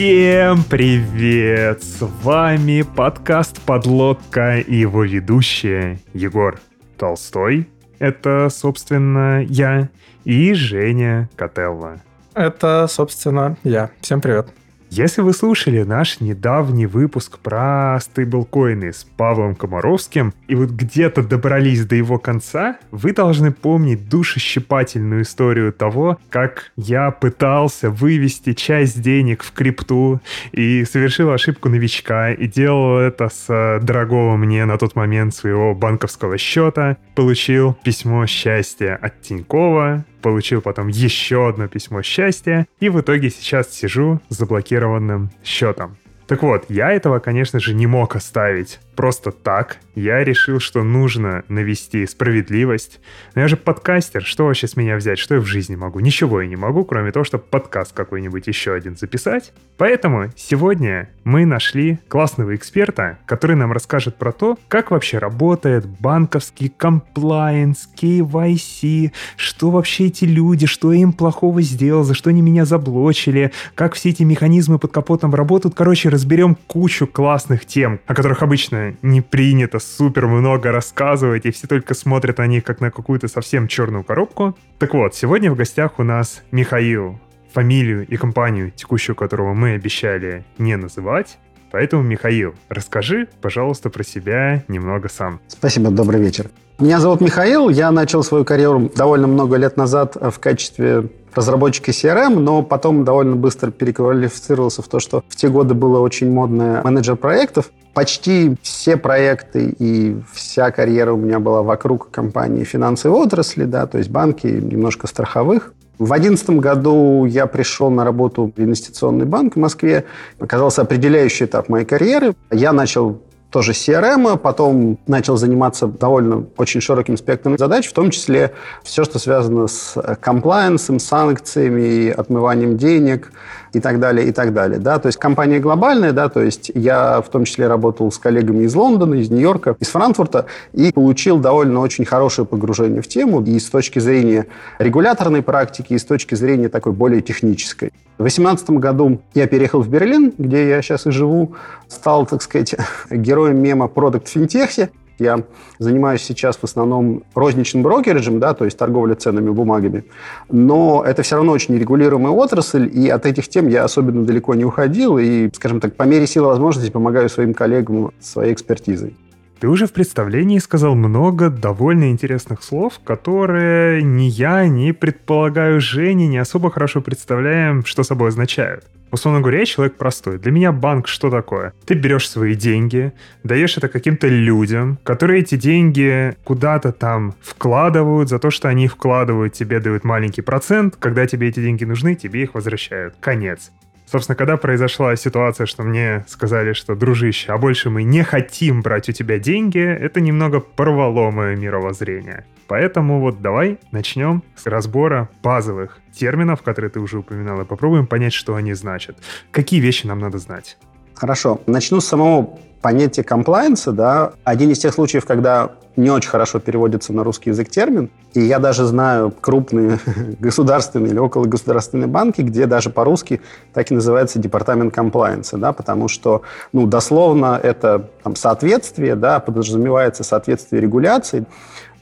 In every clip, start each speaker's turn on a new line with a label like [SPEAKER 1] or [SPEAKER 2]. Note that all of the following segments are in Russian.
[SPEAKER 1] Всем привет! С вами подкаст «Подлодка» и его ведущие Егор Толстой. Это, собственно, я и Женя Котелло.
[SPEAKER 2] Это, собственно, я. Всем привет.
[SPEAKER 1] Если вы слушали наш недавний выпуск про стейблкоины с Павлом Комаровским, и вот где-то добрались до его конца, вы должны помнить душещипательную историю того, как я пытался вывести часть денег в крипту и совершил ошибку новичка, и делал это с дорогого мне на тот момент своего банковского счета, получил письмо счастья от Тинькова, получил потом еще одно письмо счастья, и в итоге сейчас сижу с заблокированным счетом. Так вот, я этого, конечно же, не мог оставить просто так. Я решил, что нужно навести справедливость. Но я же подкастер, что вообще с меня взять? Что я в жизни могу? Ничего я не могу, кроме того, чтобы подкаст какой-нибудь еще один записать. Поэтому сегодня мы нашли классного эксперта, который нам расскажет про то, как вообще работает банковский комплайенс, KYC, что вообще эти люди, что я им плохого сделал, за что они меня заблочили, как все эти механизмы под капотом работают. Короче, разберем кучу классных тем, о которых обычно не принято супер много рассказывать, и все только смотрят на них как на какую-то совсем черную коробку. Так вот, сегодня в гостях у нас Михаил, фамилию и компанию, текущую которого мы обещали не называть. Поэтому, Михаил, расскажи, пожалуйста, про себя немного сам.
[SPEAKER 3] Спасибо, добрый вечер. Меня зовут Михаил, я начал свою карьеру довольно много лет назад в качестве разработчика CRM, но потом довольно быстро переквалифицировался в то, что в те годы было очень модное менеджер проектов. Почти все проекты и вся карьера у меня была вокруг компании финансовой отрасли, да, то есть банки, немножко страховых. В 2011 году я пришел на работу в инвестиционный банк в Москве. Оказался определяющий этап моей карьеры. Я начал тоже CRM, потом начал заниматься довольно очень широким спектром задач, в том числе все, что связано с комплайенсом, санкциями, отмыванием денег и так далее, и так далее. Да? То есть компания глобальная, да, то есть я в том числе работал с коллегами из Лондона, из Нью-Йорка, из Франкфурта и получил довольно очень хорошее погружение в тему и с точки зрения регуляторной практики, и с точки зрения такой более технической. В 2018 году я переехал в Берлин, где я сейчас и живу, стал, так сказать, героем мема «Продукт в финтехе». Я занимаюсь сейчас в основном розничным брокериджем, да, то есть торговля ценными бумагами, но это все равно очень регулируемая отрасль, и от этих тем я особенно далеко не уходил, и, скажем так, по мере силы возможностей помогаю своим коллегам своей экспертизой.
[SPEAKER 1] Ты уже в представлении сказал много довольно интересных слов, которые ни я, ни, предполагаю, Женя не особо хорошо представляем, что собой означают. Условно говоря, я человек простой. Для меня банк что такое? Ты берешь свои деньги, даешь это каким-то людям, которые эти деньги куда-то там вкладывают, за то, что они вкладывают, тебе дают маленький процент, когда тебе эти деньги нужны, тебе их возвращают. Конец. Собственно, когда произошла ситуация, что мне сказали, что, дружище, а больше мы не хотим брать у тебя деньги, это немного порвало мое мировоззрение. Поэтому вот давай начнем с разбора базовых терминов, которые ты уже упоминал, и попробуем понять, что они значат. Какие вещи нам надо знать?
[SPEAKER 3] Хорошо. Начну с самого понятия комплайенса. Да. Один из тех случаев, когда не очень хорошо переводится на русский язык термин. И я даже знаю крупные государственные или около государственные банки, где даже по-русски так и называется департамент комплайенса, да, потому что, ну, дословно это там, соответствие, да, подразумевается соответствие регуляций,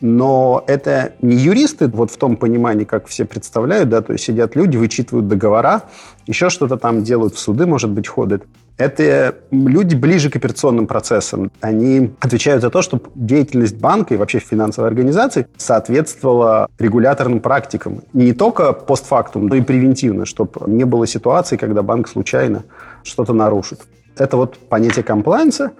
[SPEAKER 3] но это не юристы вот в том понимании, как все представляют, да, то есть сидят люди, вычитывают договора, еще что-то там делают в суды, может быть, ходят. Это люди ближе к операционным процессам. Они отвечают за то, чтобы деятельность банка и вообще финансовой организации соответствовала регуляторным практикам. Не только постфактум, но и превентивно, чтобы не было ситуации, когда банк случайно что-то нарушит. Это вот понятие комплайенса.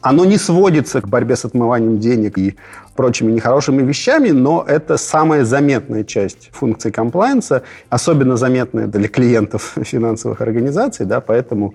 [SPEAKER 3] Оно не сводится к борьбе с отмыванием денег и прочими нехорошими вещами, но это самая заметная часть функции комплайенса, особенно заметная для клиентов финансовых организаций, да, поэтому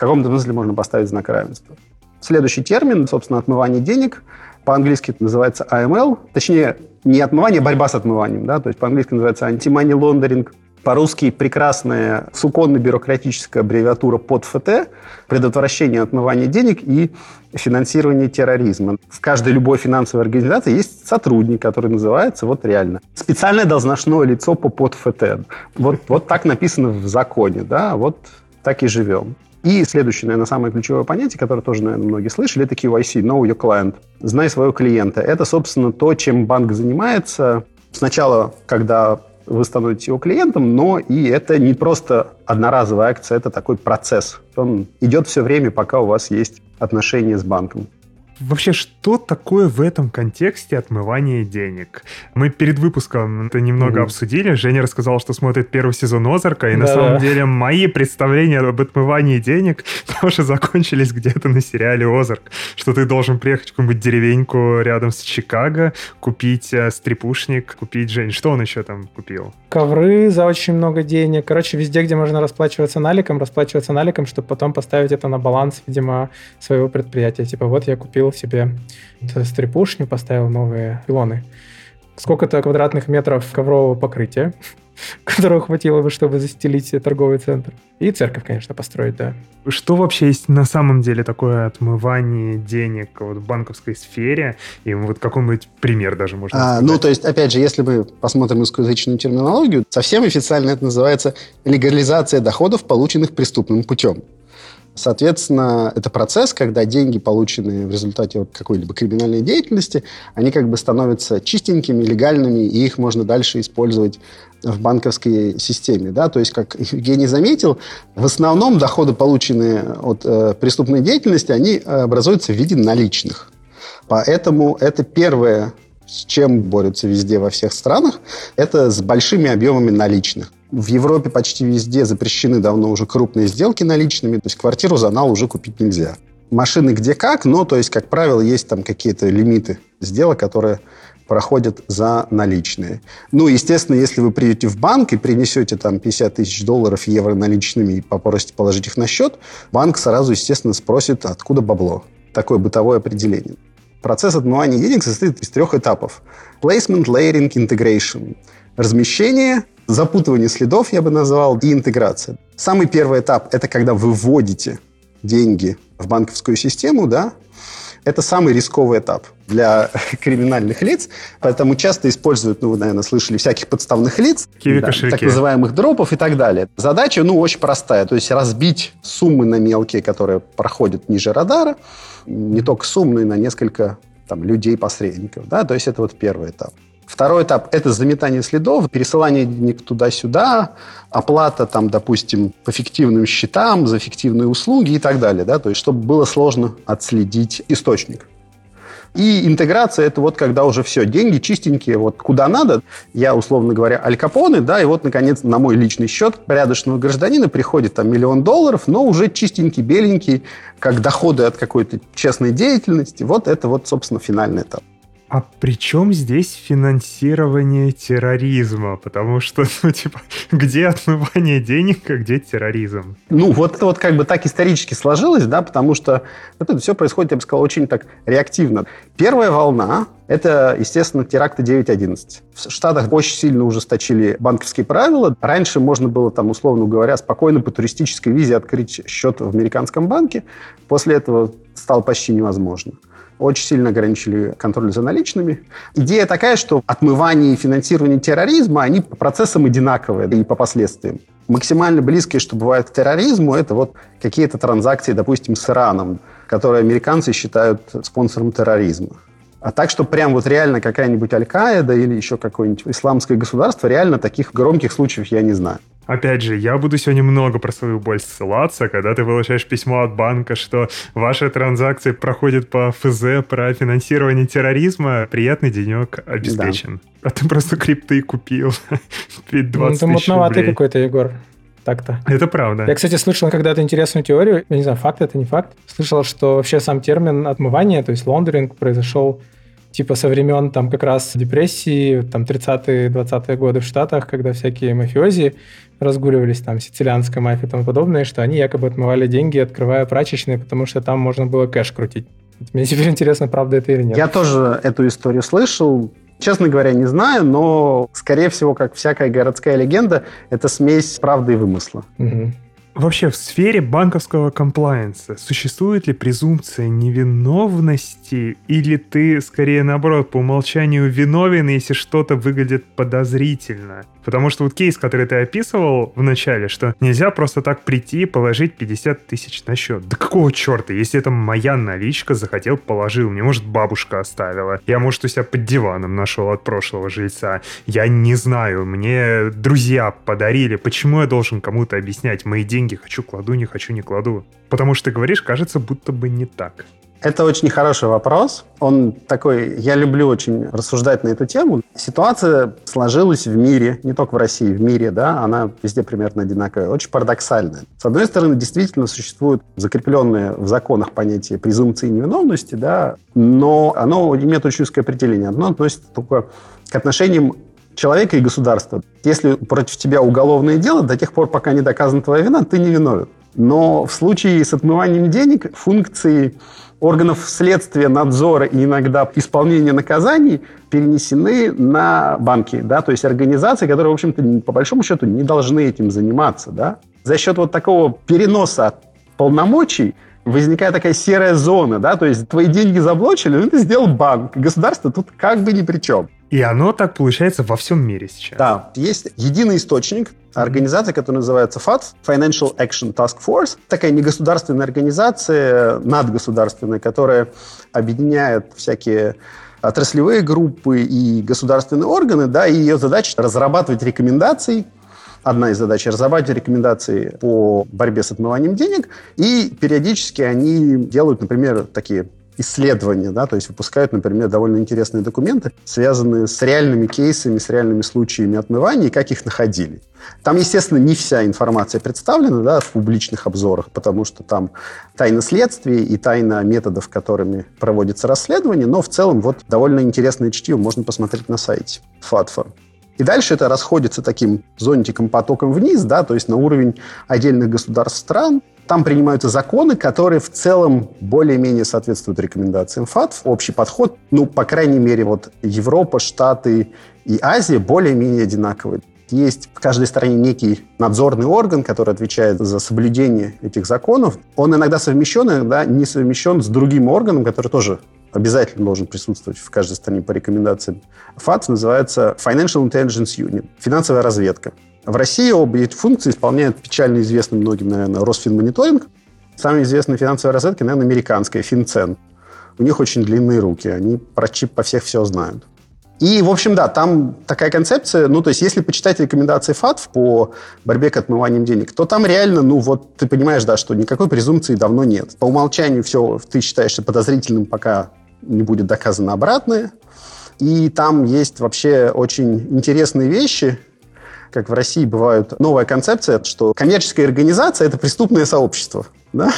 [SPEAKER 3] каком-то смысле можно поставить знак равенства. Следующий термин, собственно, отмывание денег, по-английски это называется AML, точнее, не отмывание, а борьба с отмыванием, да, то есть по-английски называется anti-money laundering, По-русски прекрасная суконно-бюрократическая аббревиатура под ФТ предотвращение отмывания денег и финансирование терроризма. В каждой любой финансовой организации есть сотрудник, который называется вот реально специальное должностное лицо по под ФТ. Вот, вот так написано в законе, да, вот так и живем. И следующее, наверное, самое ключевое понятие, которое тоже, наверное, многие слышали, это KYC, Know Your Client. Знай своего клиента. Это, собственно, то, чем банк занимается. Сначала, когда вы становитесь его клиентом, но и это не просто одноразовая акция, это такой процесс. Он идет все время, пока у вас есть отношения с банком.
[SPEAKER 1] Вообще, что такое в этом контексте отмывание денег? Мы перед выпуском это немного угу. обсудили. Женя рассказал, что смотрит первый сезон Озарка, и да, на самом да. деле мои представления об отмывании денег тоже закончились где-то на сериале Озарк. Что ты должен приехать в какую-нибудь деревеньку рядом с Чикаго, купить э, стрипушник, купить, Жень, что он еще там купил?
[SPEAKER 2] Ковры за очень много денег. Короче, везде, где можно расплачиваться наликом, расплачиваться наликом, чтобы потом поставить это на баланс, видимо, своего предприятия. Типа, вот я купил купил себе стрипушню, поставил новые пилоны. Сколько-то квадратных метров коврового покрытия, которого хватило бы, чтобы застелить торговый центр. И церковь, конечно, построить, да.
[SPEAKER 1] Что вообще есть на самом деле такое отмывание денег вот в банковской сфере? И вот какой-нибудь пример даже можно а,
[SPEAKER 3] сказать. Ну, то есть, опять же, если мы посмотрим русскоязычную терминологию, совсем официально это называется легализация доходов, полученных преступным путем. Соответственно, это процесс, когда деньги, полученные в результате вот какой-либо криминальной деятельности, они как бы становятся чистенькими, легальными, и их можно дальше использовать в банковской системе. Да? То есть, как Евгений заметил, в основном доходы, полученные от э, преступной деятельности, они образуются в виде наличных. Поэтому это первое, с чем борются везде во всех странах, это с большими объемами наличных. В Европе почти везде запрещены давно уже крупные сделки наличными, то есть квартиру за нал уже купить нельзя. Машины где как, но, то есть, как правило, есть там какие-то лимиты сделок, которые проходят за наличные. Ну, естественно, если вы придете в банк и принесете там 50 тысяч долларов, евро наличными и попросите положить их на счет, банк сразу, естественно, спросит, откуда бабло. Такое бытовое определение. Процесс отмывания денег состоит из трех этапов. Placement, Layering, Integration. Размещение, запутывание следов, я бы назвал, и интеграция. Самый первый этап – это когда вы вводите деньги в банковскую систему, да, это самый рисковый этап для криминальных лиц, поэтому часто используют, ну, вы, наверное, слышали, всяких подставных лиц, да, так называемых дропов и так далее. Задача, ну, очень простая, то есть разбить суммы на мелкие, которые проходят ниже радара, не только суммы, но и на несколько там, людей-посредников, да, то есть это вот первый этап. Второй этап – это заметание следов, пересылание денег туда-сюда, оплата, там, допустим, по фиктивным счетам, за фиктивные услуги и так далее. Да? То есть, чтобы было сложно отследить источник. И интеграция – это вот когда уже все, деньги чистенькие, вот куда надо. Я, условно говоря, аль капоны, да, и вот, наконец, на мой личный счет порядочного гражданина приходит там миллион долларов, но уже чистенький, беленький, как доходы от какой-то честной деятельности. Вот это вот, собственно, финальный этап.
[SPEAKER 1] А при чем здесь финансирование терроризма? Потому что, ну, типа, где отмывание денег, а где терроризм?
[SPEAKER 3] Ну, вот вот как бы так исторически сложилось, да, потому что это все происходит, я бы сказал, очень так реактивно. Первая волна – это, естественно, теракты 9.11. В Штатах очень сильно ужесточили банковские правила. Раньше можно было, там, условно говоря, спокойно по туристической визе открыть счет в американском банке. После этого стало почти невозможно очень сильно ограничили контроль за наличными. Идея такая, что отмывание и финансирование терроризма, они по процессам одинаковые и по последствиям. Максимально близкие, что бывает к терроризму, это вот какие-то транзакции, допустим, с Ираном, которые американцы считают спонсором терроризма. А так, что прям вот реально какая-нибудь Аль-Каида или еще какое-нибудь исламское государство, реально таких громких случаев я не знаю.
[SPEAKER 1] Опять же, я буду сегодня много про свою боль ссылаться, когда ты получаешь письмо от банка, что ваша транзакция проходит по ФЗ про финансирование терроризма, приятный денек обеспечен. Да. А ты просто крипты купил перед 20 ну, ты мутноватый
[SPEAKER 2] какой-то, Егор так-то.
[SPEAKER 1] Это правда.
[SPEAKER 2] Я, кстати, слышал когда-то интересную теорию, я не знаю, факт это не факт. Слышал, что вообще сам термин отмывания, то есть лондеринг, произошел типа со времен там как раз депрессии, там 30-е, 20-е годы в Штатах, когда всякие мафиози разгуливались, там сицилианская мафия и тому подобное, что они якобы отмывали деньги, открывая прачечные, потому что там можно было кэш крутить. Мне теперь интересно, правда это или нет.
[SPEAKER 3] Я тоже эту историю слышал. Честно говоря, не знаю, но, скорее всего, как всякая городская легенда, это смесь правды и вымысла.
[SPEAKER 2] Мгм.
[SPEAKER 1] Вообще, в сфере банковского комплайенса существует ли презумпция невиновности, или ты, скорее наоборот, по умолчанию виновен, если что-то выглядит подозрительно? Потому что вот кейс, который ты описывал в начале, что нельзя просто так прийти и положить 50 тысяч на счет. Да какого черта, если это моя наличка, захотел, положил. Мне, может, бабушка оставила. Я, может, у себя под диваном нашел от прошлого жильца. Я не знаю, мне друзья подарили. Почему я должен кому-то объяснять? Мои деньги хочу, кладу, не хочу, не кладу. Потому что ты говоришь, кажется, будто бы не так.
[SPEAKER 3] Это очень хороший вопрос. Он такой, я люблю очень рассуждать на эту тему. Ситуация сложилась в мире, не только в России, в мире, да, она везде примерно одинаковая, очень парадоксальная. С одной стороны, действительно существует закрепленное в законах понятие презумпции невиновности, да, но оно имеет очень узкое определение. Оно относится только к отношениям человека и государства. Если против тебя уголовное дело, до тех пор, пока не доказана твоя вина, ты не виновен. Но в случае с отмыванием денег функции органов следствия, надзора и иногда исполнения наказаний перенесены на банки, да, то есть организации, которые, в общем-то, по большому счету не должны этим заниматься, да. За счет вот такого переноса полномочий возникает такая серая зона, да, то есть твои деньги заблочили, но это сделал банк, государство тут как бы ни при чем.
[SPEAKER 1] И оно так получается во всем мире сейчас.
[SPEAKER 3] Да, есть единый источник, организация, которая называется FAT, Financial Action Task Force. Такая негосударственная организация, надгосударственная, которая объединяет всякие отраслевые группы и государственные органы, да, и ее задача разрабатывать рекомендации Одна из задач – разрабатывать рекомендации по борьбе с отмыванием денег, и периодически они делают, например, такие исследования, да, то есть выпускают, например, довольно интересные документы, связанные с реальными кейсами, с реальными случаями отмывания и как их находили. Там, естественно, не вся информация представлена да, в публичных обзорах, потому что там тайна следствия и тайна методов, которыми проводится расследование, но в целом вот довольно интересное чтиво можно посмотреть на сайте ФАТФа. И дальше это расходится таким зонтиком, потоком вниз, да, то есть на уровень отдельных государств стран. Там принимаются законы, которые в целом более-менее соответствуют рекомендациям ФАТФ. Общий подход, ну, по крайней мере, вот Европа, Штаты и Азия более-менее одинаковые. Есть в каждой стране некий надзорный орган, который отвечает за соблюдение этих законов. Он иногда совмещен, иногда не совмещен с другим органом, который тоже обязательно должен присутствовать в каждой стране по рекомендациям ФАТ, называется Financial Intelligence Unit, финансовая разведка. В России обе эти функции исполняет печально известный многим, наверное, Росфинмониторинг. Самая известная финансовая разведка, наверное, американская, Финцен. У них очень длинные руки, они про чип по всех все знают. И, в общем, да, там такая концепция, ну, то есть, если почитать рекомендации ФАТФ по борьбе к отмыванием денег, то там реально, ну, вот ты понимаешь, да, что никакой презумпции давно нет. По умолчанию все, ты считаешься подозрительным, пока не будет доказано обратное. И там есть вообще очень интересные вещи, как в России бывают новая концепция, что коммерческая организация – это преступное сообщество. Да?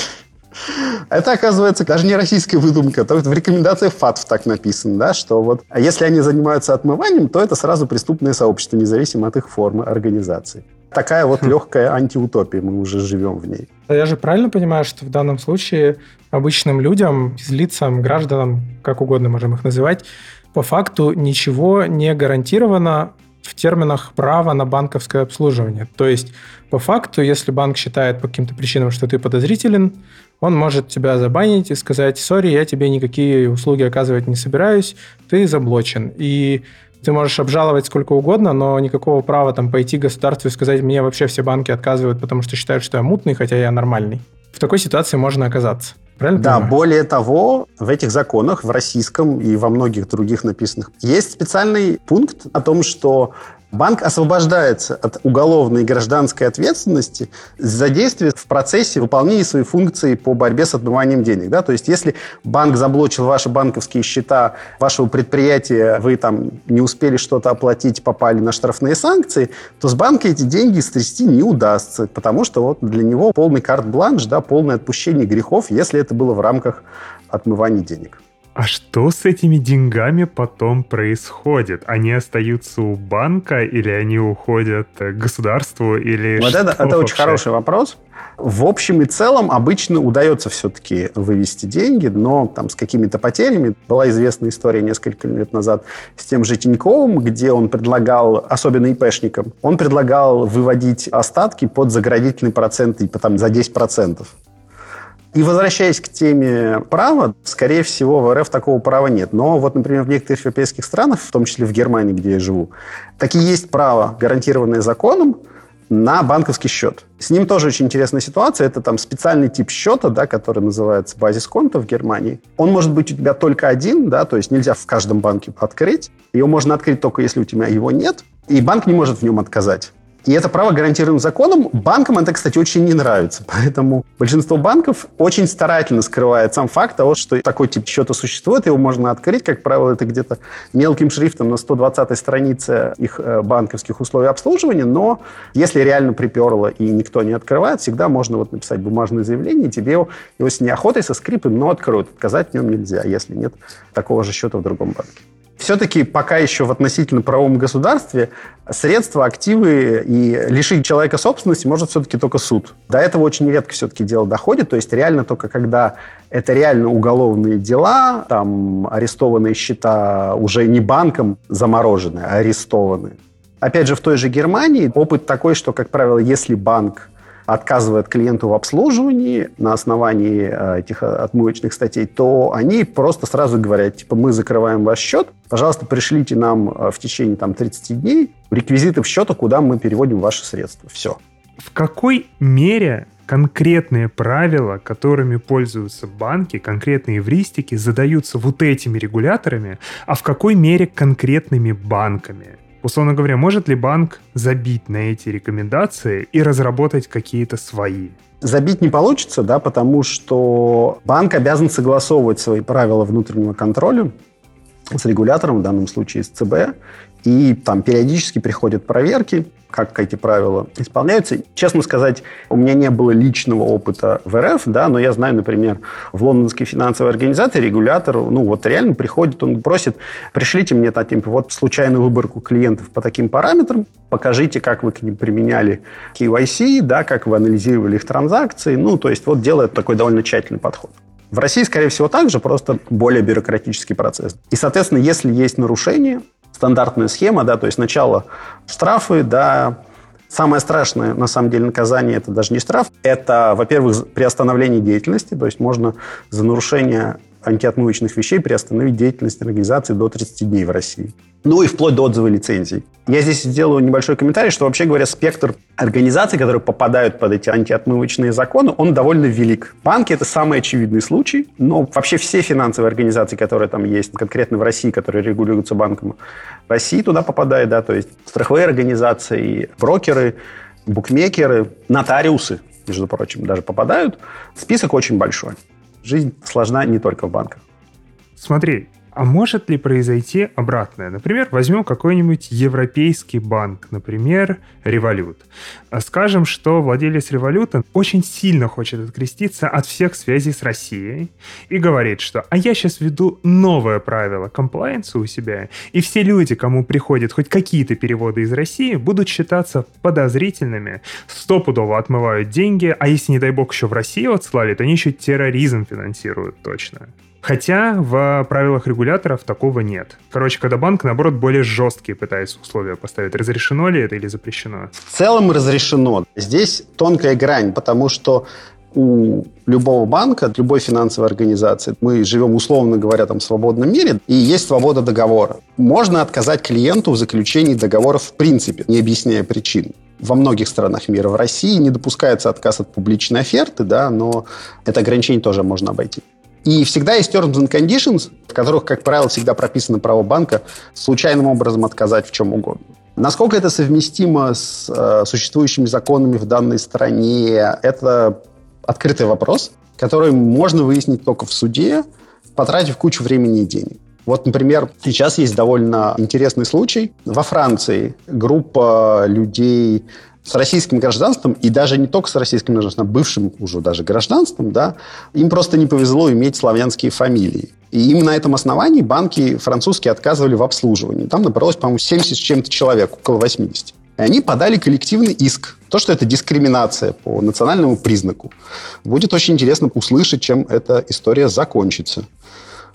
[SPEAKER 3] Это, оказывается, даже не российская выдумка. То в рекомендациях ФАТФ так написано, да, что вот а если они занимаются отмыванием, то это сразу преступное сообщество, независимо от их формы организации. Такая вот легкая антиутопия, мы уже живем в ней.
[SPEAKER 2] Я же правильно понимаю, что в данном случае обычным людям, лицам, гражданам, как угодно можем их называть, по факту ничего не гарантировано в терминах права на банковское обслуживание. То есть, по факту, если банк считает по каким-то причинам, что ты подозрителен, он может тебя забанить и сказать, сори, я тебе никакие услуги оказывать не собираюсь, ты заблочен. И ты можешь обжаловать сколько угодно, но никакого права там пойти государству и сказать, мне вообще все банки отказывают, потому что считают, что я мутный, хотя я нормальный. В такой ситуации можно оказаться. Правильно
[SPEAKER 3] да,
[SPEAKER 2] понимаю?
[SPEAKER 3] более того, в этих законах, в российском и во многих других написанных, есть специальный пункт о том, что Банк освобождается от уголовной и гражданской ответственности за действия в процессе выполнения своей функции по борьбе с отмыванием денег. Да? То есть, если банк заблочил ваши банковские счета вашего предприятия, вы там не успели что-то оплатить, попали на штрафные санкции, то с банка эти деньги стрясти не удастся, потому что вот для него полный карт-бланш, да, полное отпущение грехов, если это было в рамках отмывания денег.
[SPEAKER 1] А что с этими деньгами потом происходит? Они остаются у банка или они уходят к государству или
[SPEAKER 3] Вот это, это очень хороший вопрос. В общем и целом обычно удается все-таки вывести деньги, но там с какими-то потерями. Была известная история несколько лет назад с тем же Тиньковым, где он предлагал, особенно ИПшникам, он предлагал выводить остатки под заградительный процент, типа там за 10%. И возвращаясь к теме права, скорее всего, в РФ такого права нет. Но вот, например, в некоторых европейских странах, в том числе в Германии, где я живу, такие есть право, гарантированное законом, на банковский счет. С ним тоже очень интересная ситуация. Это там специальный тип счета, да, который называется базис конта в Германии. Он может быть у тебя только один, да, то есть нельзя в каждом банке открыть. Его можно открыть только если у тебя его нет. И банк не может в нем отказать. И это право гарантировано законом. Банкам это, кстати, очень не нравится. Поэтому большинство банков очень старательно скрывает сам факт того, что такой тип счета существует. Его можно открыть. Как правило, это где-то мелким шрифтом на 120 странице их э, банковских условий обслуживания. Но если реально приперло и никто не открывает, всегда можно вот написать бумажное заявление, тебе его, его с неохотой, со скрипом, но откроют. Отказать в нем нельзя, если нет такого же счета в другом банке все-таки пока еще в относительно правовом государстве средства, активы и лишить человека собственности может все-таки только суд. До этого очень редко все-таки дело доходит, то есть реально только когда это реально уголовные дела, там арестованные счета уже не банком заморожены, а арестованы. Опять же, в той же Германии опыт такой, что, как правило, если банк отказывает клиенту в обслуживании на основании э, этих отмывочных статей, то они просто сразу говорят, типа, мы закрываем ваш счет, пожалуйста, пришлите нам э, в течение там, 30 дней реквизиты в счета, куда мы переводим ваши средства. Все.
[SPEAKER 1] В какой мере конкретные правила, которыми пользуются банки, конкретные евристики, задаются вот этими регуляторами, а в какой мере конкретными банками? Условно говоря, может ли банк забить на эти рекомендации и разработать какие-то свои?
[SPEAKER 3] Забить не получится, да, потому что банк обязан согласовывать свои правила внутреннего контроля с регулятором, в данном случае с ЦБ, и там периодически приходят проверки, как эти правила исполняются. Честно сказать, у меня не было личного опыта в РФ, да, но я знаю, например, в лондонской финансовой организации регулятор, ну вот реально приходит, он просит, пришлите мне там, типа, вот случайную выборку клиентов по таким параметрам, покажите, как вы к ним применяли KYC, да, как вы анализировали их транзакции, ну, то есть вот делает такой довольно тщательный подход. В России, скорее всего, также, просто более бюрократический процесс. И, соответственно, если есть нарушение, стандартная схема, да, то есть сначала штрафы, да, Самое страшное, на самом деле, наказание – это даже не штраф. Это, во-первых, приостановление деятельности, то есть можно за нарушение антиотмывочных вещей приостановить деятельность организации до 30 дней в России. Ну и вплоть до отзыва лицензий. Я здесь сделаю небольшой комментарий, что вообще говоря, спектр организаций, которые попадают под эти антиотмывочные законы, он довольно велик. Банки – это самый очевидный случай, но вообще все финансовые организации, которые там есть, конкретно в России, которые регулируются банком, России туда попадают, да, то есть страховые организации, брокеры, букмекеры, нотариусы, между прочим, даже попадают. Список очень большой жизнь сложна не только в банках.
[SPEAKER 1] Смотри, а может ли произойти обратное? Например, возьмем какой-нибудь европейский банк, например, Revolut. Скажем, что владелец Revolut очень сильно хочет откреститься от всех связей с Россией и говорит, что «а я сейчас введу новое правило комплайенса у себя, и все люди, кому приходят хоть какие-то переводы из России, будут считаться подозрительными, стопудово отмывают деньги, а если, не дай бог, еще в Россию отслали, то они еще терроризм финансируют точно». Хотя в правилах регуляторов такого нет. Короче, когда банк, наоборот, более жесткие пытается условия поставить. Разрешено ли это или запрещено?
[SPEAKER 3] В целом разрешено. Здесь тонкая грань, потому что у любого банка, любой финансовой организации, мы живем, условно говоря, там, в свободном мире, и есть свобода договора. Можно отказать клиенту в заключении договора в принципе, не объясняя причин во многих странах мира. В России не допускается отказ от публичной оферты, да, но это ограничение тоже можно обойти. И всегда есть terms and conditions, в которых, как правило, всегда прописано право банка случайным образом отказать в чем угодно. Насколько это совместимо с э, существующими законами в данной стране, это открытый вопрос, который можно выяснить только в суде, потратив кучу времени и денег. Вот, например, сейчас есть довольно интересный случай. Во Франции группа людей с российским гражданством, и даже не только с российским гражданством, а бывшим уже даже гражданством, да, им просто не повезло иметь славянские фамилии. И именно на этом основании банки французские отказывали в обслуживании. Там набралось, по-моему, 70 с чем-то человек, около 80. И они подали коллективный иск. То, что это дискриминация по национальному признаку. Будет очень интересно услышать, чем эта история закончится.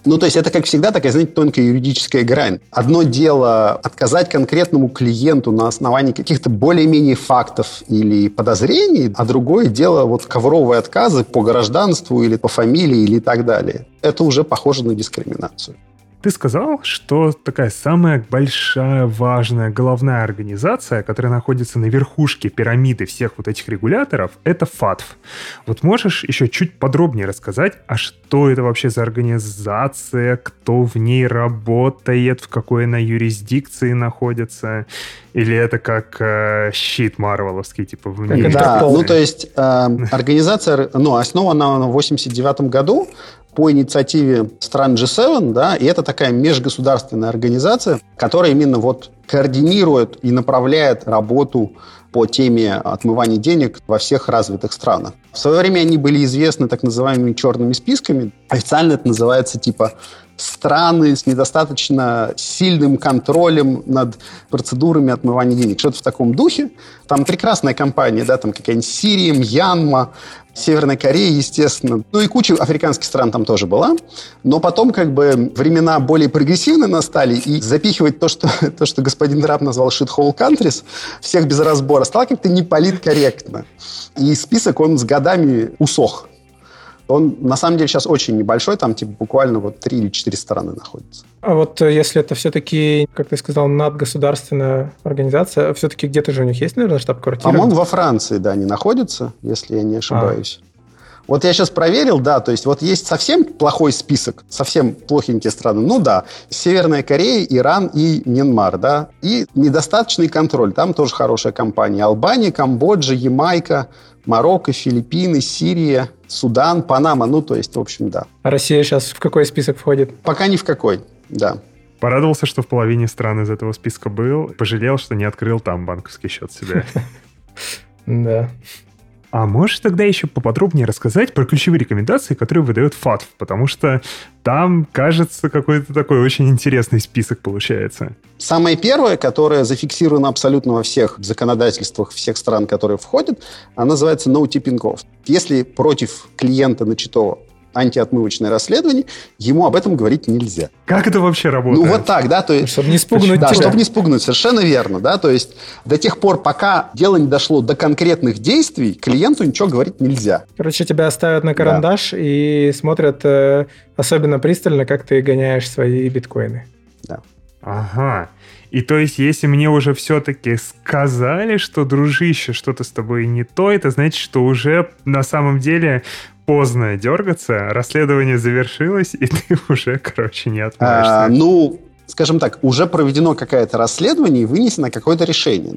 [SPEAKER 3] Ну, то есть это, как всегда, такая, знаете, тонкая юридическая грань. Одно дело отказать конкретному клиенту на основании каких-то более-менее фактов или подозрений, а другое дело вот ковровые отказы по гражданству или по фамилии или так далее. Это уже похоже на дискриминацию.
[SPEAKER 1] Ты сказал, что такая самая большая, важная головная организация, которая находится на верхушке пирамиды всех вот этих регуляторов, это ФАТФ. Вот можешь еще чуть подробнее рассказать, а что это вообще за организация, кто в ней работает, в какой она юрисдикции находится? Или это как э, щит марвеловский, типа в
[SPEAKER 3] мире? Да, ну то есть э, организация, ну, основана в 89 году, по инициативе стран G7, да, и это такая межгосударственная организация, которая именно вот координирует и направляет работу по теме отмывания денег во всех развитых странах. В свое время они были известны так называемыми черными списками. Официально это называется типа страны с недостаточно сильным контролем над процедурами отмывания денег. Что-то в таком духе. Там прекрасная компания, да, там какая-нибудь Сирия, Мьянма, Северная Корея, естественно. Ну и куча африканских стран там тоже была. Но потом как бы времена более прогрессивные настали, и запихивать то, что, то, что господин Трап назвал shithole countries, всех без разбора, стало как-то не политкорректно. И список, он с годами усох. Он на самом деле сейчас очень небольшой, там типа буквально вот три или четыре страны находятся.
[SPEAKER 2] А вот э, если это все-таки, как ты сказал, надгосударственная организация, все-таки где-то же у них есть, наверное, штаб-квартира?
[SPEAKER 3] А он во Франции, да, не находится, если я не ошибаюсь. А. Вот я сейчас проверил, да, то есть вот есть совсем плохой список, совсем плохенькие страны. Ну да, Северная Корея, Иран и Мьянмар, да. И недостаточный контроль, там тоже хорошая компания. Албания, Камбоджа, Ямайка, Марокко, Филиппины, Сирия, Судан, Панама. Ну, то есть, в общем, да.
[SPEAKER 2] А Россия сейчас в какой список входит?
[SPEAKER 3] Пока ни в какой, да.
[SPEAKER 1] Порадовался, что в половине стран из этого списка был. Пожалел, что не открыл там банковский счет себе.
[SPEAKER 2] Да.
[SPEAKER 1] А можешь тогда еще поподробнее рассказать про ключевые рекомендации, которые выдает ФАТФ? Потому что там, кажется, какой-то такой очень интересный список получается.
[SPEAKER 3] Самое первое, которое зафиксировано абсолютно во всех законодательствах всех стран, которые входят, она называется no tipping off. Если против клиента начато антиотмывочное расследование, ему об этом говорить нельзя.
[SPEAKER 1] Как это вообще работает?
[SPEAKER 3] Ну, вот так, да. То есть,
[SPEAKER 2] чтобы не спугнуть
[SPEAKER 3] Да,
[SPEAKER 2] тебя.
[SPEAKER 3] чтобы не спугнуть, совершенно верно, да. То есть до тех пор, пока дело не дошло до конкретных действий, клиенту ничего говорить нельзя.
[SPEAKER 2] Короче, тебя ставят на карандаш да. и смотрят э, особенно пристально, как ты гоняешь свои биткоины.
[SPEAKER 3] Да.
[SPEAKER 1] Ага. И то есть, если мне уже все-таки сказали, что, дружище, что-то с тобой не то, это значит, что уже на самом деле поздно дергаться, расследование завершилось, и ты уже, короче, не отмоешься.
[SPEAKER 3] А, ну, скажем так, уже проведено какое-то расследование и вынесено какое-то решение.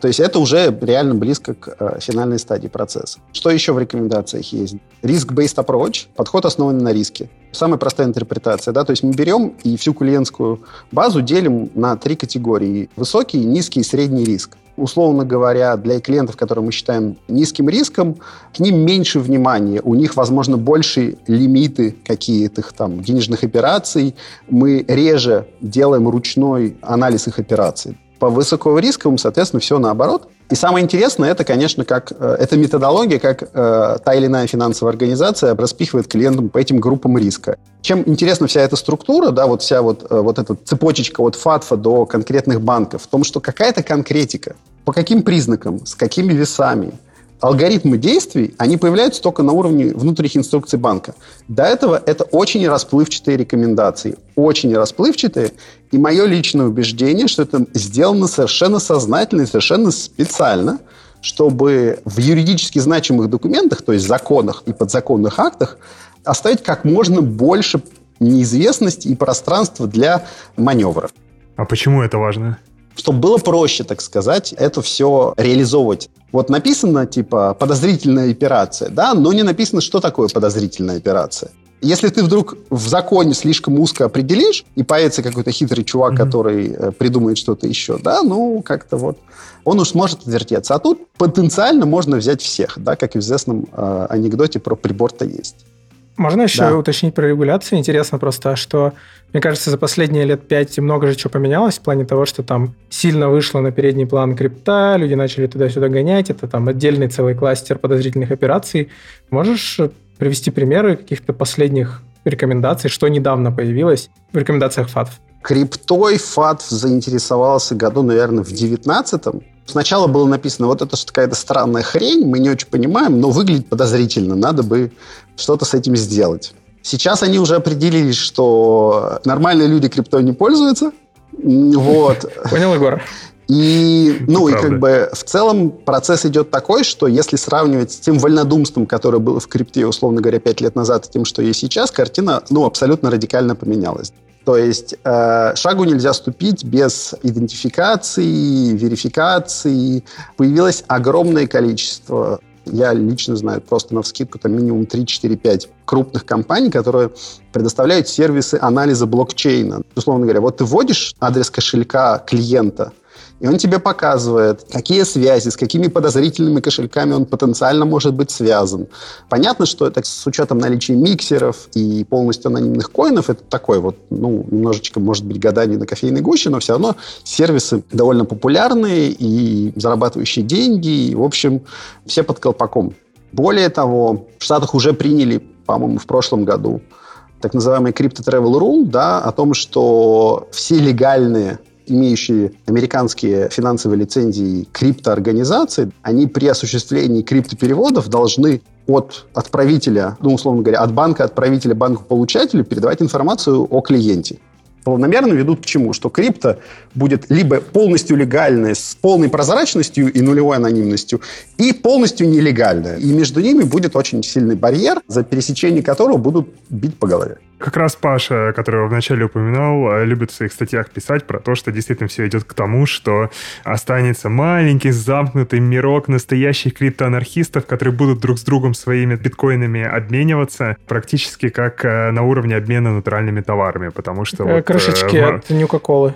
[SPEAKER 3] То есть это уже реально близко к э, финальной стадии процесса. Что еще в рекомендациях есть? Risk-based approach, подход основанный на риске. Самая простая интерпретация, да, то есть мы берем и всю клиентскую базу делим на три категории. Высокий, низкий и средний риск условно говоря, для клиентов, которые мы считаем низким риском, к ним меньше внимания, у них, возможно, больше лимиты какие-то там денежных операций, мы реже делаем ручной анализ их операций. По высокорисковым, соответственно, все наоборот. И самое интересное, это, конечно, как э, эта методология, как э, та или иная финансовая организация распихивает клиентам по этим группам риска. Чем интересна вся эта структура, да, вот вся вот, э, вот эта цепочечка от ФАТФа до конкретных банков, в том, что какая-то конкретика, по каким признакам, с какими весами, алгоритмы действий, они появляются только на уровне внутренних инструкций банка. До этого это очень расплывчатые рекомендации, очень расплывчатые. И мое личное убеждение, что это сделано совершенно сознательно и совершенно специально, чтобы в юридически значимых документах, то есть законах и подзаконных актах, оставить как можно больше неизвестности и пространства для маневров.
[SPEAKER 1] А почему это важно?
[SPEAKER 3] Чтобы было проще, так сказать, это все реализовывать. Вот написано, типа, подозрительная операция, да, но не написано, что такое подозрительная операция. Если ты вдруг в законе слишком узко определишь, и появится какой-то хитрый чувак, mm-hmm. который э, придумает что-то еще, да, ну, как-то вот, он уж сможет отвертеться. А тут потенциально можно взять всех, да, как в известном э, анекдоте про прибор-то есть.
[SPEAKER 2] Можно еще да. уточнить про регуляцию? Интересно просто, что, мне кажется, за последние лет пять много же чего поменялось в плане того, что там сильно вышло на передний план крипта, люди начали туда-сюда гонять, это там отдельный целый кластер подозрительных операций. Можешь привести примеры каких-то последних рекомендаций, что недавно появилось в рекомендациях ФАТФ?
[SPEAKER 3] Криптой ФАТФ заинтересовался году, наверное, в 19-м. Сначала было написано, вот это какая-то странная хрень, мы не очень понимаем, но выглядит подозрительно, надо бы что-то с этим сделать. Сейчас они уже определились, что нормальные люди криптой не пользуются. Вот.
[SPEAKER 2] Понял, Егор?
[SPEAKER 3] И, ну, и как бы в целом процесс идет такой, что если сравнивать с тем вольнодумством, которое было в крипте, условно говоря, пять лет назад, и тем, что есть сейчас, картина, ну, абсолютно радикально поменялась. То есть э, шагу нельзя ступить без идентификации, верификации. Появилось огромное количество я лично знаю просто на вскидку там минимум 3, 4, 5 крупных компаний, которые предоставляют сервисы анализа блокчейна. Условно говоря, вот ты вводишь адрес кошелька клиента – и он тебе показывает, какие связи, с какими подозрительными кошельками он потенциально может быть связан. Понятно, что это с учетом наличия миксеров и полностью анонимных коинов, это такой вот, ну, немножечко, может быть, гадание на кофейной гуще, но все равно сервисы довольно популярные и зарабатывающие деньги, и, в общем, все под колпаком. Более того, в Штатах уже приняли, по-моему, в прошлом году так называемый Crypto Travel Rule, да, о том, что все легальные имеющие американские финансовые лицензии криптоорганизации, они при осуществлении криптопереводов должны от отправителя, ну, условно говоря, от банка отправителя банку получателю передавать информацию о клиенте планомерно ведут к чему? Что крипто будет либо полностью легальное, с полной прозрачностью и нулевой анонимностью, и полностью нелегальное. И между ними будет очень сильный барьер, за пересечение которого будут бить по голове.
[SPEAKER 1] Как раз Паша, которого вначале упоминал, э, любит в своих статьях писать про то, что действительно все идет к тому, что останется маленький замкнутый мирок настоящих криптоанархистов, которые будут друг с другом своими биткоинами обмениваться практически как э, на уровне обмена натуральными товарами, потому что...
[SPEAKER 2] Э, вот, крышечки э, от Нюка-Колы.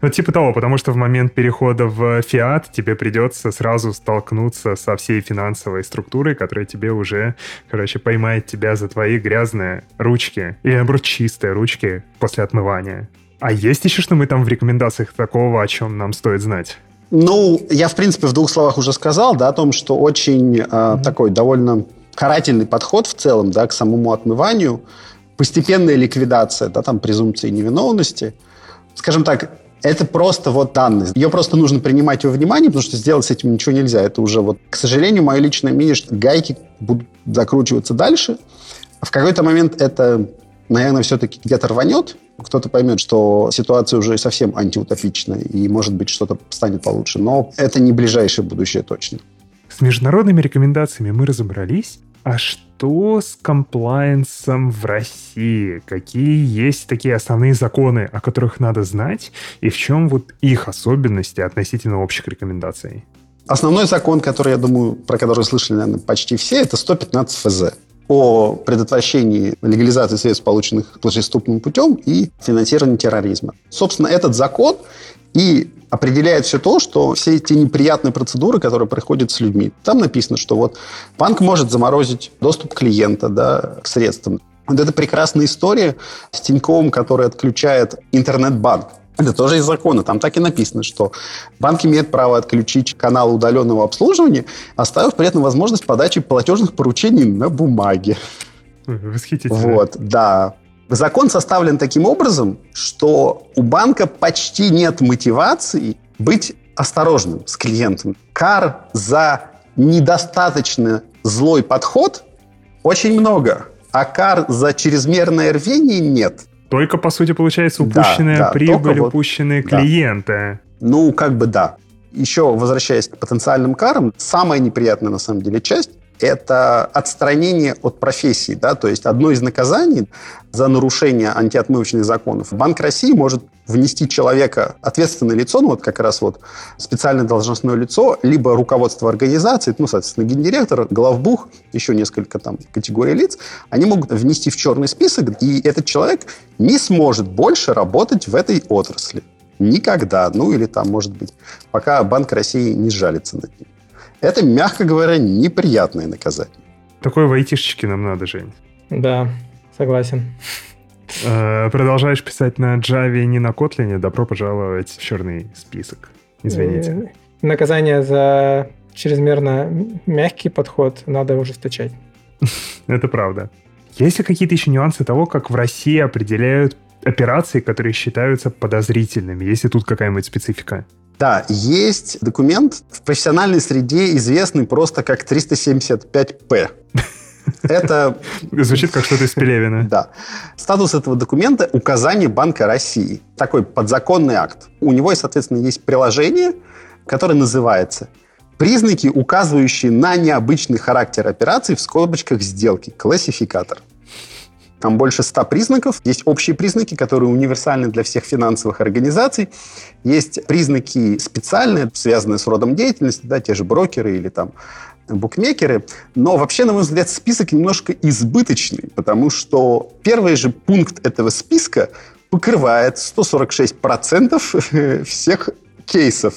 [SPEAKER 1] Ну, типа того, потому что в момент перехода в фиат тебе придется сразу столкнуться со всей финансовой структурой, которая тебе уже, короче, поймает тебя за твои грязные ручки. Или, наоборот, чистые ручки после отмывания. А есть еще что мы там в рекомендациях такого, о чем нам стоит знать?
[SPEAKER 3] Ну, я, в принципе, в двух словах уже сказал, да, о том, что очень э, mm-hmm. такой довольно карательный подход в целом, да, к самому отмыванию, постепенная ликвидация, да, там, презумпции невиновности. Скажем так, это просто вот данные. Ее просто нужно принимать во внимание, потому что сделать с этим ничего нельзя. Это уже вот, к сожалению, мое личное мнение, что гайки будут закручиваться дальше. В какой-то момент это, наверное, все-таки где-то рванет. Кто-то поймет, что ситуация уже совсем антиутопичная, и, может быть, что-то станет получше. Но это не ближайшее будущее точно.
[SPEAKER 1] С международными рекомендациями мы разобрались. А что с комплайенсом в России? Какие есть такие основные законы, о которых надо знать? И в чем вот их особенности относительно общих рекомендаций?
[SPEAKER 3] Основной закон, который, я думаю, про который слышали, наверное, почти все, это 115 ФЗ о предотвращении легализации средств, полученных платежеступным путем и финансировании терроризма. Собственно, этот закон и определяет все то, что все эти неприятные процедуры, которые происходят с людьми. Там написано, что вот банк может заморозить доступ клиента да, к средствам. Вот это прекрасная история с Тиньковым, который отключает интернет-банк. Это тоже из закона. Там так и написано, что банк имеет право отключить канал удаленного обслуживания, оставив при этом возможность подачи платежных поручений на бумаге.
[SPEAKER 1] Восхитительно.
[SPEAKER 3] Вот, да. Закон составлен таким образом, что у банка почти нет мотивации быть осторожным с клиентом. Кар за недостаточно злой подход очень много, а кар за чрезмерное рвение нет.
[SPEAKER 1] Только, по сути, получается упущенная да, да, прибыль, упущенные вот, клиенты.
[SPEAKER 3] Да. Ну, как бы да. Еще возвращаясь к потенциальным карам, самая неприятная на самом деле часть это отстранение от профессии. Да? То есть одно из наказаний за нарушение антиотмывочных законов. Банк России может внести человека, ответственное лицо, ну вот как раз вот специальное должностное лицо, либо руководство организации, ну, соответственно, гендиректор, главбух, еще несколько там категорий лиц, они могут внести в черный список, и этот человек не сможет больше работать в этой отрасли. Никогда. Ну, или там, может быть, пока Банк России не сжалится над ним. Это, мягко говоря, неприятное наказание.
[SPEAKER 1] Такое в айтишечке нам надо, Жень.
[SPEAKER 2] Да, согласен.
[SPEAKER 1] Э, продолжаешь писать на Java, не на Kotlin, добро пожаловать в черный список. Извините.
[SPEAKER 2] Э, наказание за чрезмерно мягкий подход надо ужесточать.
[SPEAKER 1] Это правда. Есть ли какие-то еще нюансы того, как в России определяют операции, которые считаются подозрительными? Есть ли тут какая-нибудь специфика?
[SPEAKER 3] Да, есть документ в профессиональной среде, известный просто как 375П. Это...
[SPEAKER 1] Звучит как что-то из Пелевина.
[SPEAKER 3] Да. Статус этого документа – указание Банка России. Такой подзаконный акт. У него, соответственно, есть приложение, которое называется Признаки, указывающие на необычный характер операций в скобочках сделки. Классификатор. Там больше ста признаков. Есть общие признаки, которые универсальны для всех финансовых организаций. Есть признаки специальные, связанные с родом деятельности, да, те же брокеры или там букмекеры. Но вообще, на мой взгляд, список немножко избыточный, потому что первый же пункт этого списка покрывает 146% всех кейсов.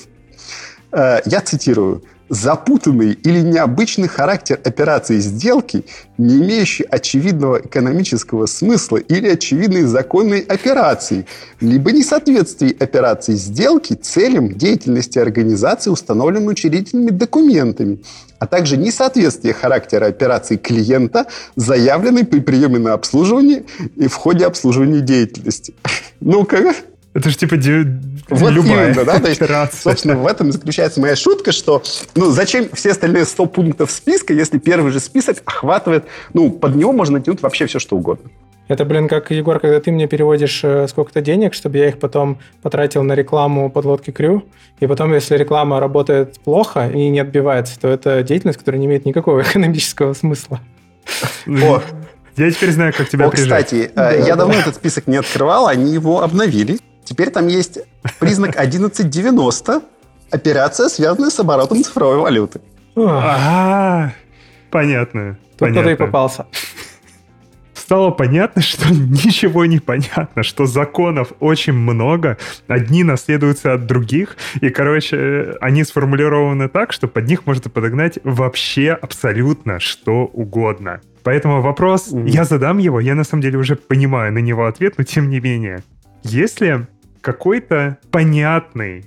[SPEAKER 3] Э, я цитирую запутанный или необычный характер операции сделки, не имеющий очевидного экономического смысла или очевидной законной операции, либо несоответствие операции сделки целям деятельности организации, установленной учредительными документами, а также несоответствие характера операции клиента, заявленной при приеме на обслуживание и в ходе обслуживания деятельности. Ну-ка,
[SPEAKER 1] это же типа
[SPEAKER 3] вот любая именно, да? То есть, собственно, в этом заключается моя шутка, что ну зачем все остальные 100 пунктов списка, если первый же список охватывает, ну, под него можно натянуть вообще все, что угодно.
[SPEAKER 2] Это, блин, как, Егор, когда ты мне переводишь э, сколько-то денег, чтобы я их потом потратил на рекламу подлодки Крю, и потом, если реклама работает плохо и не отбивается, то это деятельность, которая не имеет никакого экономического смысла.
[SPEAKER 1] О, я теперь знаю, как тебя О,
[SPEAKER 3] прижать. кстати, э, я давно этот список не открывал, они его обновили. Теперь там есть признак 1190, операция, связанная с оборотом цифровой валюты.
[SPEAKER 1] Ага, понятно.
[SPEAKER 2] Тут кто-то и попался.
[SPEAKER 1] Стало понятно, что ничего не понятно, что законов очень много, одни наследуются от других, и, короче, они сформулированы так, что под них можно подогнать вообще абсолютно что угодно. Поэтому вопрос, я задам его, я на самом деле уже понимаю на него ответ, но тем не менее. Если какой-то понятный,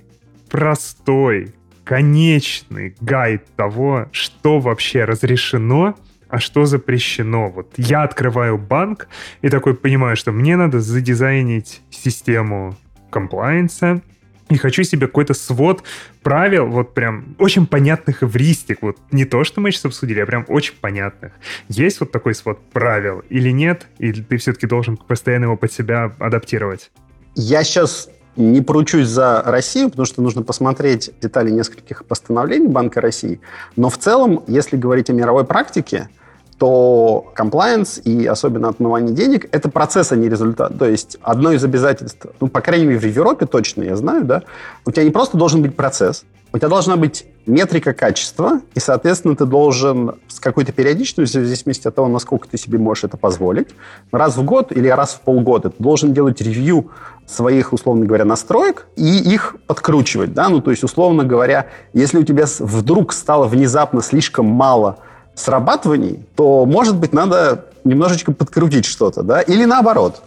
[SPEAKER 1] простой, конечный гайд того, что вообще разрешено, а что запрещено. Вот я открываю банк и такой понимаю, что мне надо задизайнить систему комплайенса, и хочу себе какой-то свод правил, вот прям очень понятных эвристик, вот не то, что мы сейчас обсудили, а прям очень понятных. Есть вот такой свод правил или нет, или ты все-таки должен постоянно его под себя адаптировать?
[SPEAKER 3] Я сейчас не поручусь за Россию, потому что нужно посмотреть детали нескольких постановлений Банка России. Но в целом, если говорить о мировой практике, то compliance и особенно отмывание денег – это процесс, а не результат. То есть одно из обязательств, ну, по крайней мере, в Европе точно, я знаю, да, у тебя не просто должен быть процесс, у тебя должна быть метрика качества, и, соответственно, ты должен с какой-то периодичностью, в зависимости от того, насколько ты себе можешь это позволить, раз в год или раз в полгода ты должен делать ревью своих, условно говоря, настроек и их подкручивать. Да? Ну, то есть, условно говоря, если у тебя вдруг стало внезапно слишком мало срабатываний, то, может быть, надо немножечко подкрутить что-то, да, или наоборот,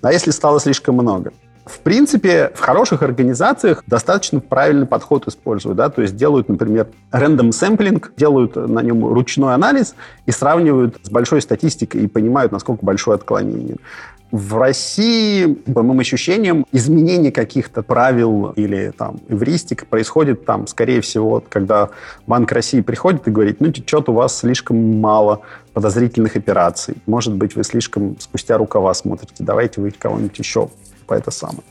[SPEAKER 3] а если стало слишком много. В принципе, в хороших организациях достаточно правильный подход используют, да, то есть делают, например, рандом сэмплинг, делают на нем ручной анализ и сравнивают с большой статистикой и понимают, насколько большое отклонение. В России, по моим ощущениям, изменение каких-то правил или там эвристик происходит там, скорее всего, когда Банк России приходит и говорит, ну, что-то у вас слишком мало подозрительных операций. Может быть, вы слишком спустя рукава смотрите. Давайте вы кого-нибудь еще по это самое,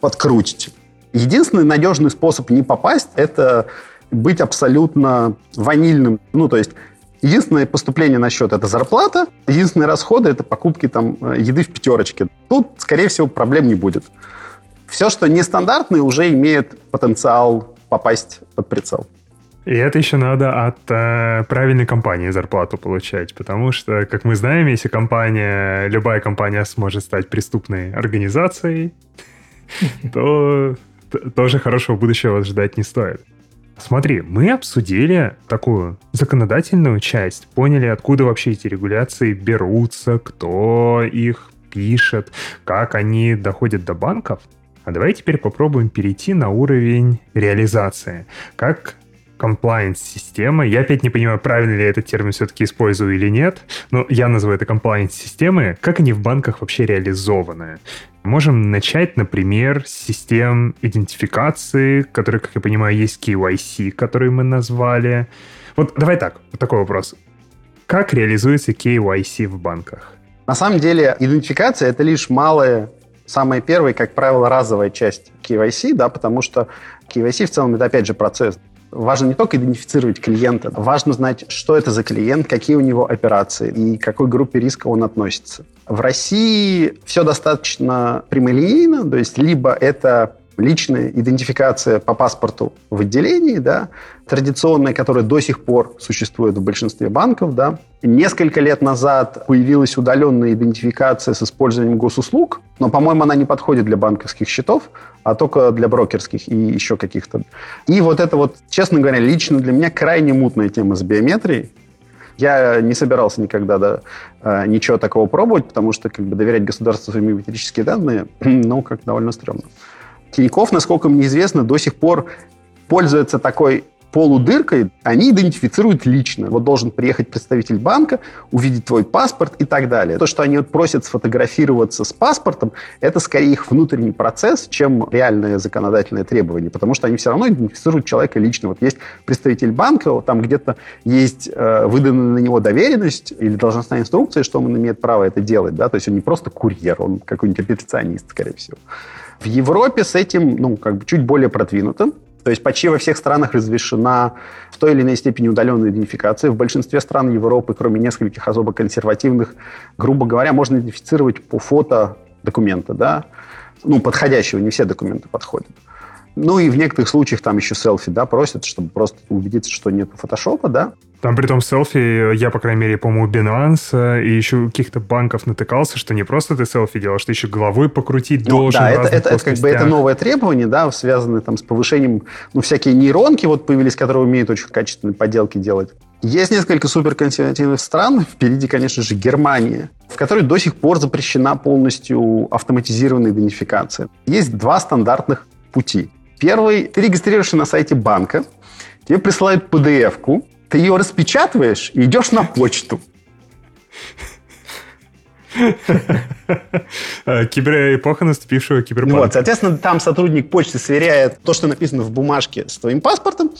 [SPEAKER 3] подкрутите. Единственный надежный способ не попасть – это быть абсолютно ванильным. Ну, то есть Единственное поступление на счет – это зарплата. Единственные расходы – это покупки там, э, еды в пятерочке. Тут, скорее всего, проблем не будет. Все, что нестандартное, уже имеет потенциал попасть под прицел.
[SPEAKER 1] И это еще надо от э, правильной компании зарплату получать, потому что, как мы знаем, если компания, любая компания сможет стать преступной организацией, то тоже хорошего будущего ждать не стоит. Смотри, мы обсудили такую законодательную часть, поняли, откуда вообще эти регуляции берутся, кто их пишет, как они доходят до банков. А давай теперь попробуем перейти на уровень реализации. Как compliance-система. Я опять не понимаю, правильно ли я этот термин все-таки использую или нет, но я называю это compliance-системы. Как они в банках вообще реализованы? Можем начать, например, с систем идентификации, которые, как я понимаю, есть KYC, которые мы назвали. Вот давай так, вот такой вопрос. Как реализуется KYC в банках?
[SPEAKER 3] На самом деле, идентификация — это лишь малая, самая первая, как правило, разовая часть KYC, да, потому что KYC в целом это, опять же, процесс. Важно не только идентифицировать клиента, важно знать, что это за клиент, какие у него операции и к какой группе риска он относится. В России все достаточно прямолинейно, то есть либо это личная идентификация по паспорту в отделении, да, традиционная, которая до сих пор существует в большинстве банков, да. Несколько лет назад появилась удаленная идентификация с использованием госуслуг, но, по-моему, она не подходит для банковских счетов, а только для брокерских и еще каких-то. И вот это вот, честно говоря, лично для меня крайне мутная тема с биометрией. Я не собирался никогда да, э, ничего такого пробовать, потому что как бы доверять государству свои биометрические данные, ну, как довольно стрёмно. Тиньков, насколько мне известно, до сих пор пользуется такой полудыркой, они идентифицируют лично. Вот должен приехать представитель банка, увидеть твой паспорт и так далее. То, что они вот просят сфотографироваться с паспортом, это скорее их внутренний процесс, чем реальное законодательное требование, потому что они все равно идентифицируют человека лично. Вот есть представитель банка, там где-то есть э, выданная на него доверенность или должностная инструкция, что он имеет право это делать, да, то есть он не просто курьер, он какой-нибудь операционист, скорее всего. В Европе с этим, ну, как бы чуть более продвинуто. То есть почти во всех странах разрешена в той или иной степени удаленная идентификация. В большинстве стран Европы, кроме нескольких особо консервативных, грубо говоря, можно идентифицировать по фото документа, да, ну, подходящего, не все документы подходят. Ну и в некоторых случаях там еще селфи, да, просят, чтобы просто убедиться, что нет фотошопа, да.
[SPEAKER 1] Там при том селфи, я, по крайней мере, по-моему, Binance и еще каких-то банков натыкался, что не просто ты селфи делаешь, ты еще головой покрутить ну, должен.
[SPEAKER 3] Да, это, это, это как бы это новое требование, да, связанное там с повышением, ну, всякие нейронки вот появились, которые умеют очень качественные поделки делать. Есть несколько суперконсервативных стран, впереди, конечно же, Германия, в которой до сих пор запрещена полностью автоматизированная идентификация. Есть два стандартных пути. Первый, ты регистрируешься на сайте банка, тебе присылают PDF-ку, ты ее распечатываешь и идешь на почту.
[SPEAKER 1] Киберэпоха наступившего киберпанка.
[SPEAKER 3] Вот, соответственно, там сотрудник почты сверяет то, что написано в бумажке с твоим паспортом,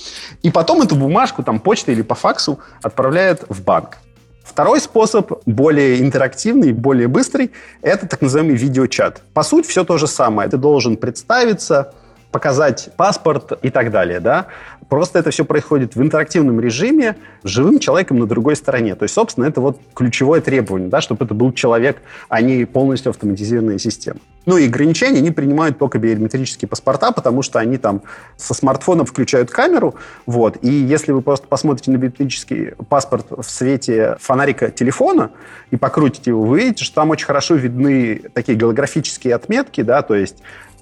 [SPEAKER 3] и потом эту бумажку там почтой или по факсу отправляет в банк. Второй способ, более интерактивный, более быстрый, это так называемый видеочат. По сути, все то же самое. Ты должен представиться, показать паспорт и так далее, да. Просто это все происходит в интерактивном режиме с живым человеком на другой стороне. То есть, собственно, это вот ключевое требование, да, чтобы это был человек, а не полностью автоматизированная система. Ну и ограничения они принимают только биометрические паспорта, потому что они там со смартфона включают камеру, вот, и если вы просто посмотрите на биометрический паспорт в свете фонарика телефона и покрутите его, вы увидите, что там очень хорошо видны такие голографические отметки, да, то есть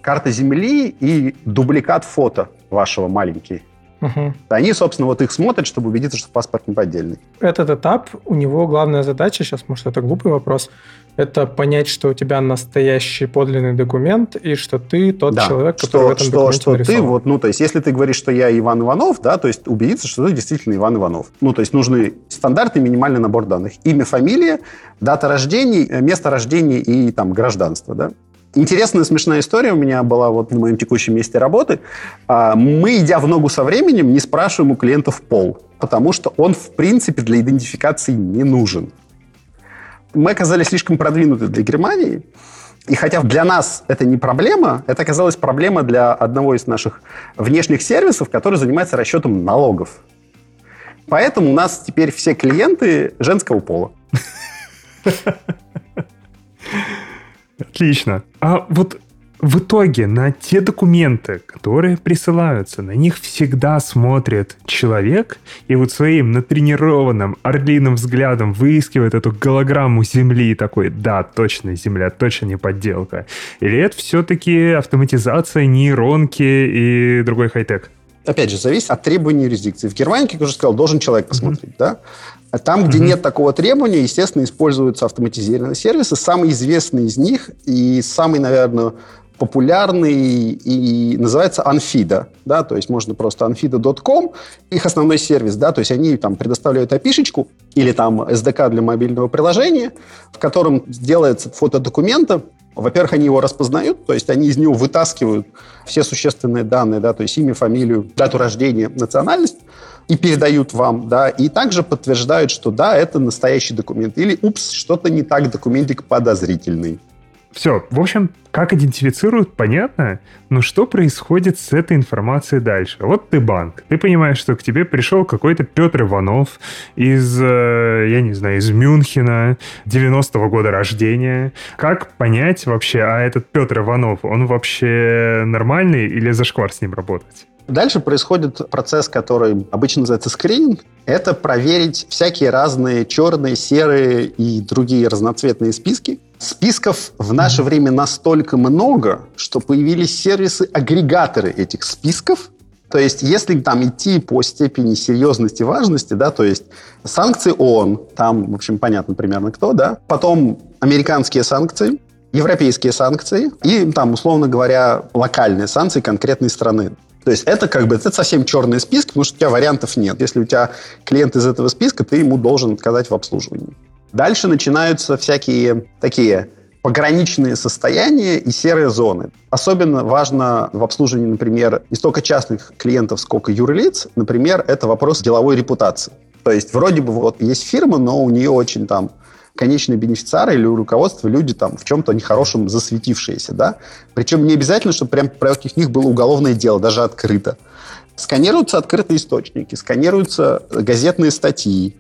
[SPEAKER 3] карта Земли и дубликат фото вашего маленький. Угу. Они, собственно, вот их смотрят, чтобы убедиться, что паспорт не поддельный.
[SPEAKER 2] Этот этап, у него главная задача, сейчас, может, это глупый вопрос, это понять, что у тебя настоящий подлинный документ, и что ты тот да, человек, который что, в этом
[SPEAKER 3] что,
[SPEAKER 2] документе
[SPEAKER 3] что нарисован. ты вот, ну, то есть, если ты говоришь, что я Иван Иванов, да, то есть убедиться, что ты действительно Иван Иванов. Ну, то есть нужны стандартный минимальный набор данных. Имя, фамилия, дата рождения, место рождения и там гражданство, да. Интересная, смешная история у меня была вот на моем текущем месте работы. А, мы, идя в ногу со временем, не спрашиваем у клиентов пол, потому что он, в принципе, для идентификации не нужен. Мы оказались слишком продвинуты для Германии, и хотя для нас это не проблема, это оказалась проблема для одного из наших внешних сервисов, который занимается расчетом налогов. Поэтому у нас теперь все клиенты женского пола.
[SPEAKER 1] Отлично. А вот в итоге на те документы, которые присылаются, на них всегда смотрит человек и вот своим натренированным орлиным взглядом выискивает эту голограмму Земли и такой, да, точно Земля, точно не подделка. Или это все-таки автоматизация, нейронки и другой хай-тек?
[SPEAKER 3] опять же, зависит от требований юрисдикции. В Германии, как я уже сказал, должен человек посмотреть, mm-hmm. да? А там, где mm-hmm. нет такого требования, естественно, используются автоматизированные сервисы. Самый известный из них и самый, наверное, популярный и называется Anfida, да, то есть можно просто anfida.com, их основной сервис, да, то есть они там предоставляют api или там SDK для мобильного приложения, в котором делается фото документа, во-первых, они его распознают, то есть они из него вытаскивают все существенные данные, да, то есть имя, фамилию, дату рождения, национальность, и передают вам, да, и также подтверждают, что да, это настоящий документ. Или, упс, что-то не так, документик подозрительный.
[SPEAKER 1] Все, в общем, как идентифицируют, понятно, но что происходит с этой информацией дальше? Вот ты банк, ты понимаешь, что к тебе пришел какой-то Петр Иванов из, э, я не знаю, из Мюнхена, 90-го года рождения. Как понять вообще, а этот Петр Иванов, он вообще нормальный или зашквар с ним работать?
[SPEAKER 3] Дальше происходит процесс, который обычно называется скрининг. Это проверить всякие разные черные, серые и другие разноцветные списки. Списков в наше время настолько много, что появились сервисы-агрегаторы этих списков, то есть, если там идти по степени серьезности, важности, да, то есть санкции ООН, там, в общем, понятно примерно кто, да, потом американские санкции, европейские санкции и, там, условно говоря, локальные санкции конкретной страны. То есть это как бы это совсем черный список, потому что у тебя вариантов нет. Если у тебя клиент из этого списка, ты ему должен отказать в обслуживании. Дальше начинаются всякие такие пограничные состояния и серые зоны. Особенно важно в обслуживании, например, не столько частных клиентов, сколько юрлиц. Например, это вопрос деловой репутации. То есть вроде бы вот есть фирма, но у нее очень там конечные бенефициары или руководство люди там в чем-то нехорошем засветившиеся, да. Причем не обязательно, чтобы прям против них было уголовное дело, даже открыто. Сканируются открытые источники, сканируются газетные статьи.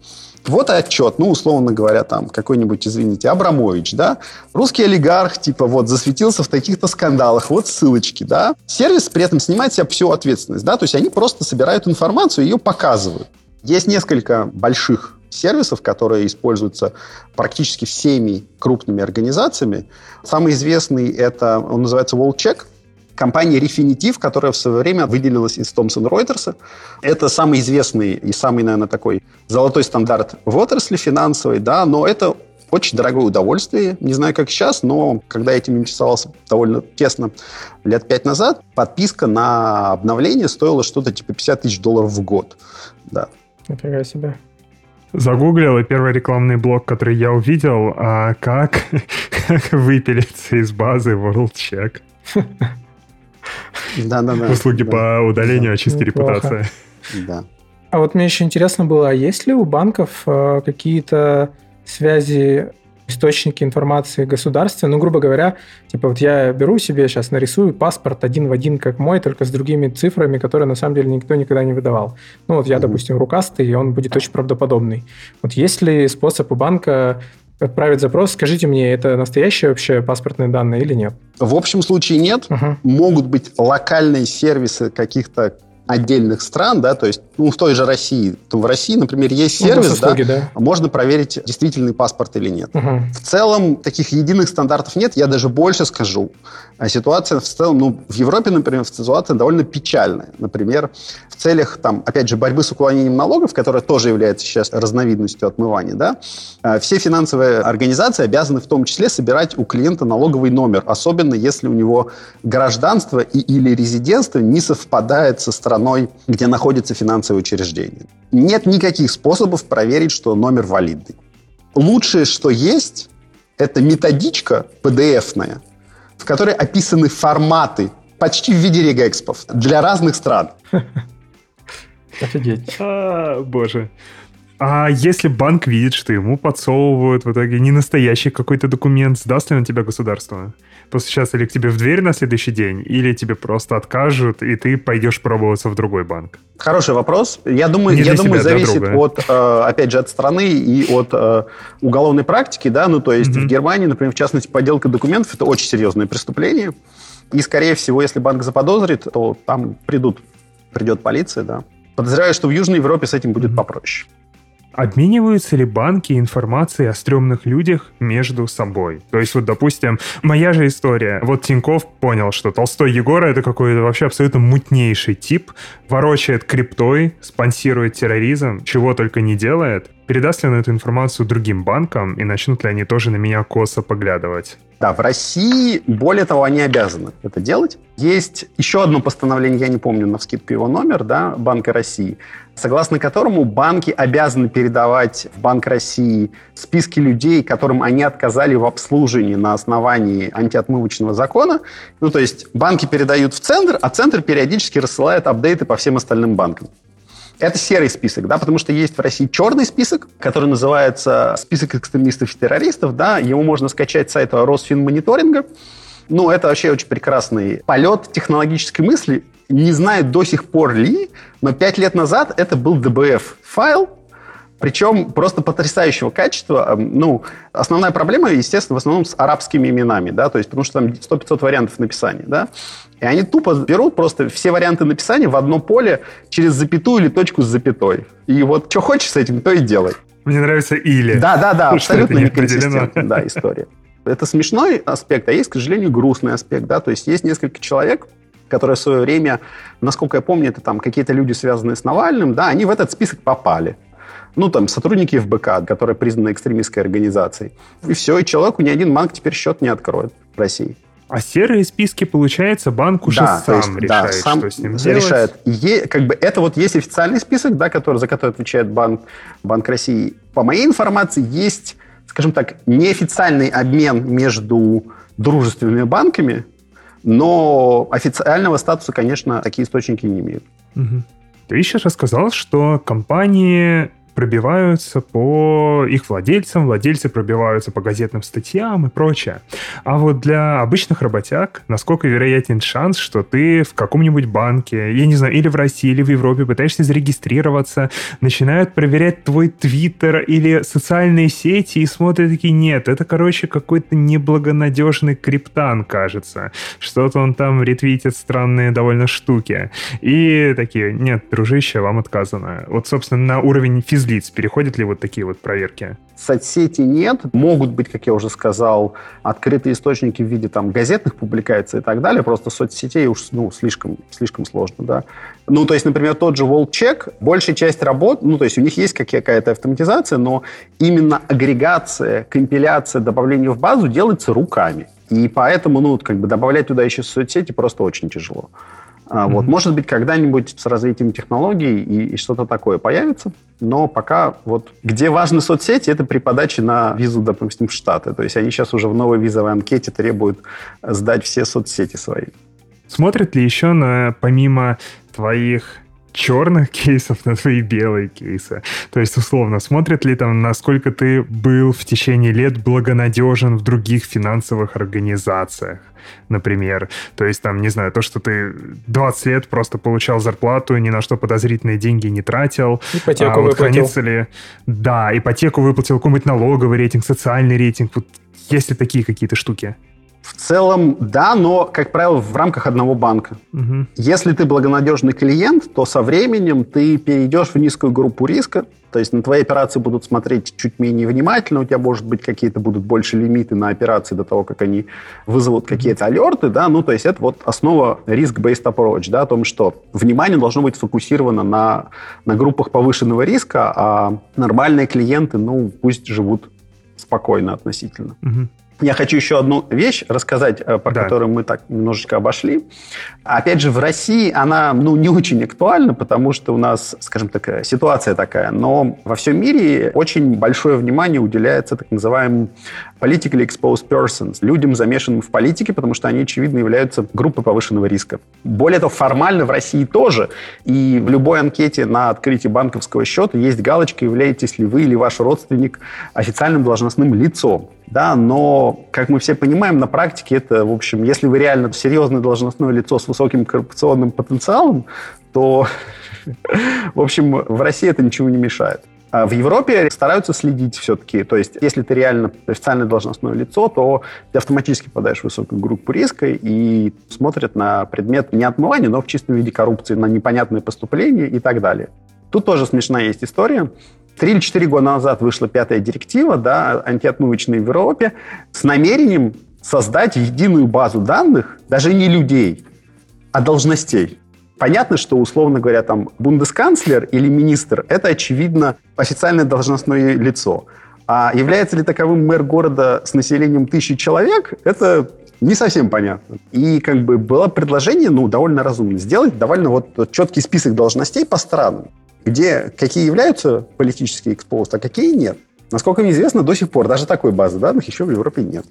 [SPEAKER 3] Вот отчет, ну, условно говоря, там какой-нибудь, извините, Абрамович, да, русский олигарх, типа, вот, засветился в таких-то скандалах, вот ссылочки, да. Сервис при этом снимает себя всю ответственность, да, то есть они просто собирают информацию и ее показывают. Есть несколько больших сервисов, которые используются практически всеми крупными организациями. Самый известный это, он называется WallCheck, компания Refinitiv, которая в свое время выделилась из Thomson Reuters. Это самый известный и самый, наверное, такой золотой стандарт в отрасли финансовой, да, но это очень дорогое удовольствие. Не знаю, как сейчас, но когда я этим интересовался довольно тесно лет пять назад, подписка на обновление стоила что-то типа 50 тысяч долларов в год. Да.
[SPEAKER 2] Нифига себе.
[SPEAKER 1] Загуглил, и первый рекламный блок, который я увидел, а как, как выпилиться из базы WorldCheck.
[SPEAKER 3] Да-да-да.
[SPEAKER 1] Услуги по удалению, очистке репутации.
[SPEAKER 3] Да.
[SPEAKER 2] А вот мне еще интересно было, а есть ли у банков э, какие-то связи источники информации государства. Ну, грубо говоря, типа вот я беру себе сейчас, нарисую паспорт один в один, как мой, только с другими цифрами, которые на самом деле никто никогда не выдавал. Ну, вот я, допустим, рукастый, и он будет очень правдоподобный. Вот есть ли способ у банка отправить запрос, скажите мне, это настоящие вообще паспортные данные или нет?
[SPEAKER 3] В общем случае нет. Uh-huh. Могут быть локальные сервисы каких-то отдельных стран, да, то есть, ну, в той же России, то в России, например, есть ну, сервис, услуги, да, да, можно проверить, действительный паспорт или нет. Угу. В целом, таких единых стандартов нет, я даже больше скажу. А ситуация в целом, ну, в Европе, например, ситуация довольно печальная. Например, в целях, там, опять же, борьбы с уклонением налогов, которая тоже является сейчас разновидностью отмывания, да, а, все финансовые организации обязаны в том числе собирать у клиента налоговый номер, особенно если у него гражданство и или резидентство не совпадает со страной страной, где находится финансовое учреждение. Нет никаких способов проверить, что номер валидный. Лучшее, что есть, это методичка PDF-ная, в которой описаны форматы почти в виде регэкспов для разных стран.
[SPEAKER 2] Офигеть.
[SPEAKER 1] А, боже. А если банк видит, что ему подсовывают в итоге не настоящий какой-то документ, сдаст ли он тебя государство? Постучаться или к тебе в дверь на следующий день, или тебе просто откажут, и ты пойдешь пробоваться в другой банк?
[SPEAKER 3] Хороший вопрос. Я думаю, я думаю зависит от, э, опять же, от страны и от э, уголовной практики, да, ну, то есть mm-hmm. в Германии, например, в частности, подделка документов – это очень серьезное преступление, и, скорее всего, если банк заподозрит, то там придут, придет полиция, да. Подозреваю, что в Южной Европе с этим будет попроще.
[SPEAKER 1] Обмениваются ли банки информацией о стрёмных людях между собой? То есть вот, допустим, моя же история. Вот Тиньков понял, что Толстой Егора — это какой-то вообще абсолютно мутнейший тип, ворочает криптой, спонсирует терроризм, чего только не делает. Передаст ли он эту информацию другим банкам, и начнут ли они тоже на меня косо поглядывать?
[SPEAKER 3] Да, в России, более того, они обязаны это делать. Есть еще одно постановление, я не помню на вскидку его номер, да, Банка России, согласно которому банки обязаны передавать в Банк России списки людей, которым они отказали в обслуживании на основании антиотмывочного закона. Ну, то есть банки передают в центр, а центр периодически рассылает апдейты по всем остальным банкам. Это серый список, да, потому что есть в России черный список, который называется список экстремистов и террористов, да, его можно скачать с сайта Росфинмониторинга. Ну, это вообще очень прекрасный полет технологической мысли. Не знаю до сих пор ли, но пять лет назад это был DBF-файл, причем просто потрясающего качества. Ну, основная проблема, естественно, в основном с арабскими именами, да, то есть потому что там 100-500 вариантов написания, да. И они тупо берут просто все варианты написания в одно поле через запятую или точку с запятой. И вот что хочешь с этим, то и делай.
[SPEAKER 1] Мне нравится или.
[SPEAKER 3] Да, да, да, абсолютно неконсистентная да, история. Это смешной аспект, а есть, к сожалению, грустный аспект, да, то есть есть несколько человек, которые в свое время, насколько я помню, это там какие-то люди, связанные с Навальным, да, они в этот список попали. Ну, там, сотрудники ФБК, которые признаны экстремистской организацией. И все, и человеку ни один банк теперь счет не откроет в России.
[SPEAKER 1] А серые списки, получается, банк уже да, сам есть, решает, да, сам что с ним решает.
[SPEAKER 3] делать. Е, как бы это вот есть официальный список, да, который, за который отвечает банк, банк России. По моей информации, есть, скажем так, неофициальный обмен между дружественными банками, но официального статуса, конечно, такие источники не имеют.
[SPEAKER 1] Угу. Ты еще рассказал, что компании пробиваются по их владельцам, владельцы пробиваются по газетным статьям и прочее. А вот для обычных работяг, насколько вероятен шанс, что ты в каком-нибудь банке, я не знаю, или в России, или в Европе пытаешься зарегистрироваться, начинают проверять твой твиттер или социальные сети и смотрят такие, нет, это, короче, какой-то неблагонадежный криптан, кажется. Что-то он там ретвитит странные довольно штуки. И такие, нет, дружище, вам отказано. Вот, собственно, на уровень физ лиц? Переходят ли вот такие вот проверки?
[SPEAKER 3] Соцсети нет. Могут быть, как я уже сказал, открытые источники в виде там газетных публикаций и так далее. Просто соцсетей уж ну, слишком, слишком сложно, да. Ну, то есть, например, тот же WorldCheck, большая часть работ, ну, то есть у них есть какая-то автоматизация, но именно агрегация, компиляция, добавление в базу делается руками. И поэтому, ну, как бы добавлять туда еще соцсети просто очень тяжело. Mm-hmm. Вот, может быть, когда-нибудь с развитием технологий и, и что-то такое появится, но пока вот где важны соцсети, это при подаче на визу, допустим, в Штаты. То есть они сейчас уже в новой визовой анкете требуют сдать все соцсети свои.
[SPEAKER 1] Смотрят ли еще на, помимо твоих черных кейсов на твои белые кейсы. То есть, условно, смотрят ли там, насколько ты был в течение лет благонадежен в других финансовых организациях, например. То есть, там, не знаю, то, что ты 20 лет просто получал зарплату, ни на что подозрительные деньги не тратил.
[SPEAKER 2] Ипотеку а, вот выплатил.
[SPEAKER 1] хранится ли... Да, ипотеку выплатил, какой-нибудь налоговый рейтинг, социальный рейтинг. Вот есть ли такие какие-то штуки?
[SPEAKER 3] В целом, да, но, как правило, в рамках одного банка. Угу. Если ты благонадежный клиент, то со временем ты перейдешь в низкую группу риска, то есть на твои операции будут смотреть чуть менее внимательно, у тебя, может быть, какие-то будут больше лимиты на операции до того, как они вызовут какие-то алерты, да, ну, то есть это вот основа risk-based approach, да, о том, что внимание должно быть сфокусировано на, на группах повышенного риска, а нормальные клиенты, ну, пусть живут спокойно относительно. Угу. Я хочу еще одну вещь рассказать, э, про да. которую мы так немножечко обошли. Опять же, в России она ну, не очень актуальна, потому что у нас, скажем так, э, ситуация такая. Но во всем мире очень большое внимание уделяется так называемым politically exposed persons, людям, замешанным в политике, потому что они, очевидно, являются группой повышенного риска. Более того, формально в России тоже. И в любой анкете на открытие банковского счета есть галочка, являетесь ли вы или ваш родственник официальным должностным лицом да, но, как мы все понимаем, на практике это, в общем, если вы реально серьезное должностное лицо с высоким коррупционным потенциалом, то, в общем, в России это ничего не мешает. А в Европе стараются следить все-таки. То есть, если ты реально официальное должностное лицо, то ты автоматически попадаешь в высокую группу риска и смотрят на предмет не отмывания, но в чистом виде коррупции, на непонятные поступления и так далее. Тут тоже смешная есть история. Три или четыре года назад вышла пятая директива, да, антиотмывочная в Европе, с намерением создать единую базу данных, даже не людей, а должностей. Понятно, что, условно говоря, там бундесканцлер или министр – это, очевидно, официальное должностное лицо. А является ли таковым мэр города с населением тысячи человек, это не совсем понятно. И как бы было предложение, ну, довольно разумно, сделать довольно вот четкий список должностей по странам, где какие являются политические экспост, а какие нет. Насколько мне известно, до сих пор даже такой базы данных еще в Европе нет.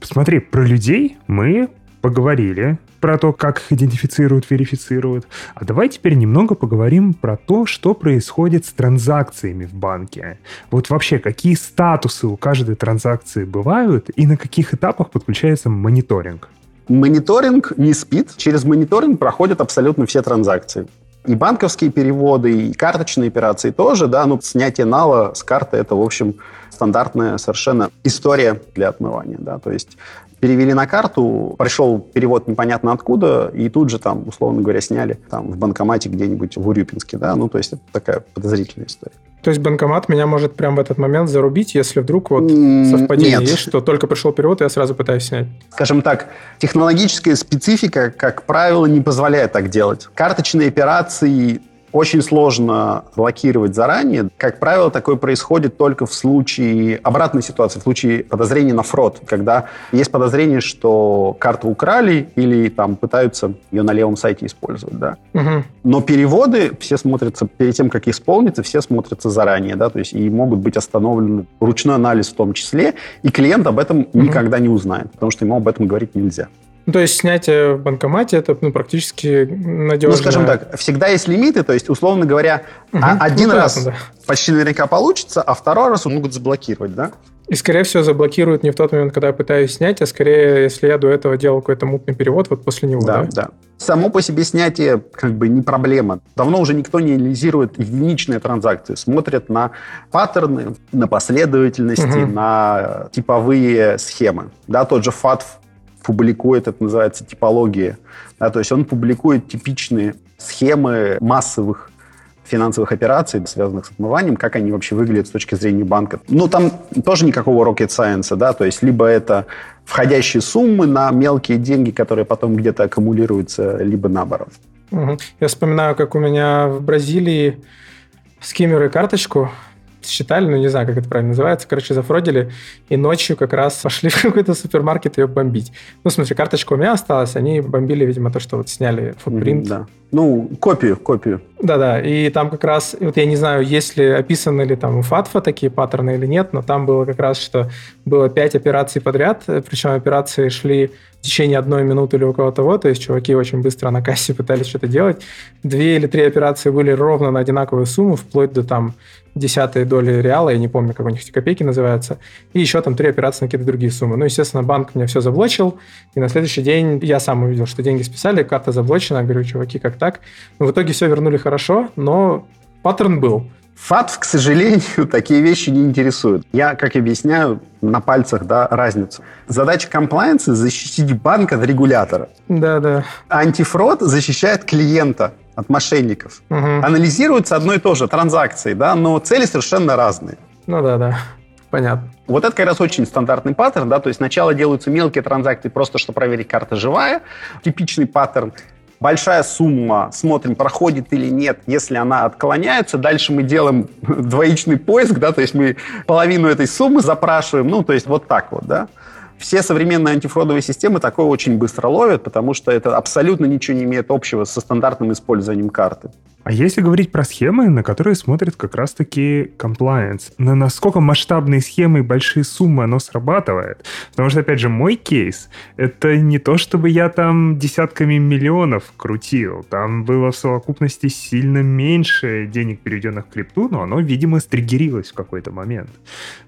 [SPEAKER 1] Смотри, про людей мы поговорили про то, как их идентифицируют, верифицируют. А давай теперь немного поговорим про то, что происходит с транзакциями в банке. Вот вообще, какие статусы у каждой транзакции бывают и на каких этапах подключается мониторинг?
[SPEAKER 3] Мониторинг не спит. Через мониторинг проходят абсолютно все транзакции. И банковские переводы, и карточные операции тоже, да, ну, снятие нала с карты – это, в общем, стандартная совершенно история для отмывания, да, то есть перевели на карту, пришел перевод непонятно откуда, и тут же там, условно говоря, сняли там в банкомате где-нибудь в Урюпинске, да, ну, то есть это такая подозрительная история.
[SPEAKER 2] То есть банкомат меня может прямо в этот момент зарубить, если вдруг вот совпадение Нет. есть, что только пришел перевод, и я сразу пытаюсь снять?
[SPEAKER 3] Скажем так, технологическая специфика, как правило, не позволяет так делать. Карточные операции очень сложно блокировать заранее. Как правило, такое происходит только в случае обратной ситуации, в случае подозрения на фрод, когда есть подозрение, что карту украли или там пытаются ее на левом сайте использовать, да. Угу. Но переводы все смотрятся перед тем, как исполнится, все смотрятся заранее, да, то есть и могут быть остановлены ручной анализ в том числе, и клиент об этом угу. никогда не узнает, потому что ему об этом говорить нельзя.
[SPEAKER 2] Ну, то есть снятие в банкомате это ну, практически надежно. Ну,
[SPEAKER 3] скажем так, всегда есть лимиты, то есть, условно говоря, угу. один ну, раз да. почти наверняка получится, а второй раз могут заблокировать, да?
[SPEAKER 2] И, скорее всего, заблокируют не в тот момент, когда я пытаюсь снять, а скорее, если я до этого делал какой-то мутный перевод, вот после него,
[SPEAKER 3] да? Да, да. Само по себе снятие как бы не проблема. Давно уже никто не анализирует единичные транзакции. Смотрят на паттерны, на последовательности, угу. на типовые схемы. Да, тот же FATF публикует, это называется типология. Да, то есть он публикует типичные схемы массовых финансовых операций, связанных с отмыванием, как они вообще выглядят с точки зрения банка. Ну, там тоже никакого rocket science, да, то есть либо это входящие суммы на мелкие деньги, которые потом где-то аккумулируются, либо наоборот.
[SPEAKER 2] Я вспоминаю, как у меня в Бразилии скиммеры карточку считали, ну не знаю, как это правильно называется, короче, зафродили, и ночью как раз пошли в какой-то супермаркет ее бомбить. Ну, в смысле, карточка у меня осталась, они бомбили, видимо, то, что вот сняли футпринт. Mm,
[SPEAKER 3] да. Ну, копию, копию.
[SPEAKER 2] Да-да, и там как раз, вот я не знаю, есть ли описаны ли там у Фатфа такие паттерны или нет, но там было как раз, что было пять операций подряд, причем операции шли в течение одной минуты или около того, то есть чуваки очень быстро на кассе пытались что-то делать. Две или три операции были ровно на одинаковую сумму, вплоть до там десятой доли реала, я не помню, как у них эти копейки называются, и еще там три операции на какие-то другие суммы. Ну, естественно, банк мне все заблочил, и на следующий день я сам увидел, что деньги списали, карта заблочена, говорю, чуваки, как так? Ну, в итоге все вернули хорошо, но паттерн был.
[SPEAKER 3] ФАТФ, к сожалению, такие вещи не интересуют. Я, как объясняю, на пальцах да, разницу. Задача комплайенса – защитить банк от регулятора.
[SPEAKER 2] Да, да.
[SPEAKER 3] Антифрод защищает клиента от мошенников. Угу. Анализируются одно и то же транзакции, да, но цели совершенно разные.
[SPEAKER 2] Ну да, да. Понятно.
[SPEAKER 3] Вот это как раз очень стандартный паттерн, да, то есть сначала делаются мелкие транзакции просто, чтобы проверить, карта живая. Типичный паттерн большая сумма, смотрим, проходит или нет. Если она отклоняется, дальше мы делаем двоичный поиск, да, то есть мы половину этой суммы запрашиваем, ну, то есть вот так вот, да. Все современные антифродовые системы такое очень быстро ловят, потому что это абсолютно ничего не имеет общего со стандартным использованием карты.
[SPEAKER 1] А если говорить про схемы, на которые смотрит как раз-таки compliance, на насколько масштабные схемы и большие суммы оно срабатывает? Потому что, опять же, мой кейс — это не то, чтобы я там десятками миллионов крутил. Там было в совокупности сильно меньше денег, переведенных в крипту, но оно, видимо, стригерилось в какой-то момент.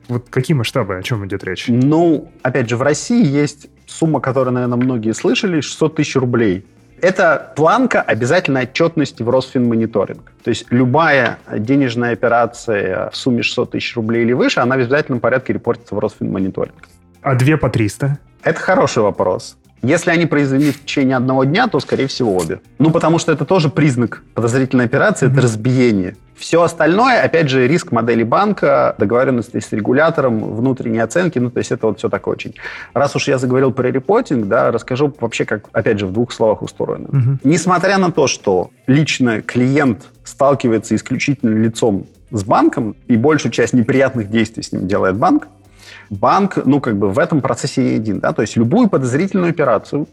[SPEAKER 1] Вот какие масштабы, о чем идет речь?
[SPEAKER 3] Ну, опять же, в России есть сумма, которую, наверное, многие слышали, 600 тысяч рублей это планка обязательной отчетности в Росфинмониторинг. То есть любая денежная операция в сумме 600 тысяч рублей или выше, она в обязательном порядке репортится в Росфинмониторинг.
[SPEAKER 1] А две по 300?
[SPEAKER 3] Это хороший вопрос. Если они произвели в течение одного дня, то, скорее всего, обе. Ну, потому что это тоже признак подозрительной операции, это разбиение. Все остальное, опять же, риск модели банка, договоренности с регулятором, внутренние оценки, ну, то есть это вот все такое очень. Раз уж я заговорил про репортинг, да, расскажу вообще, как, опять же, в двух словах устроено. Угу. Несмотря на то, что лично клиент сталкивается исключительно лицом с банком, и большую часть неприятных действий с ним делает банк, банк, ну, как бы в этом процессе един, да, то есть любую подозрительную операцию,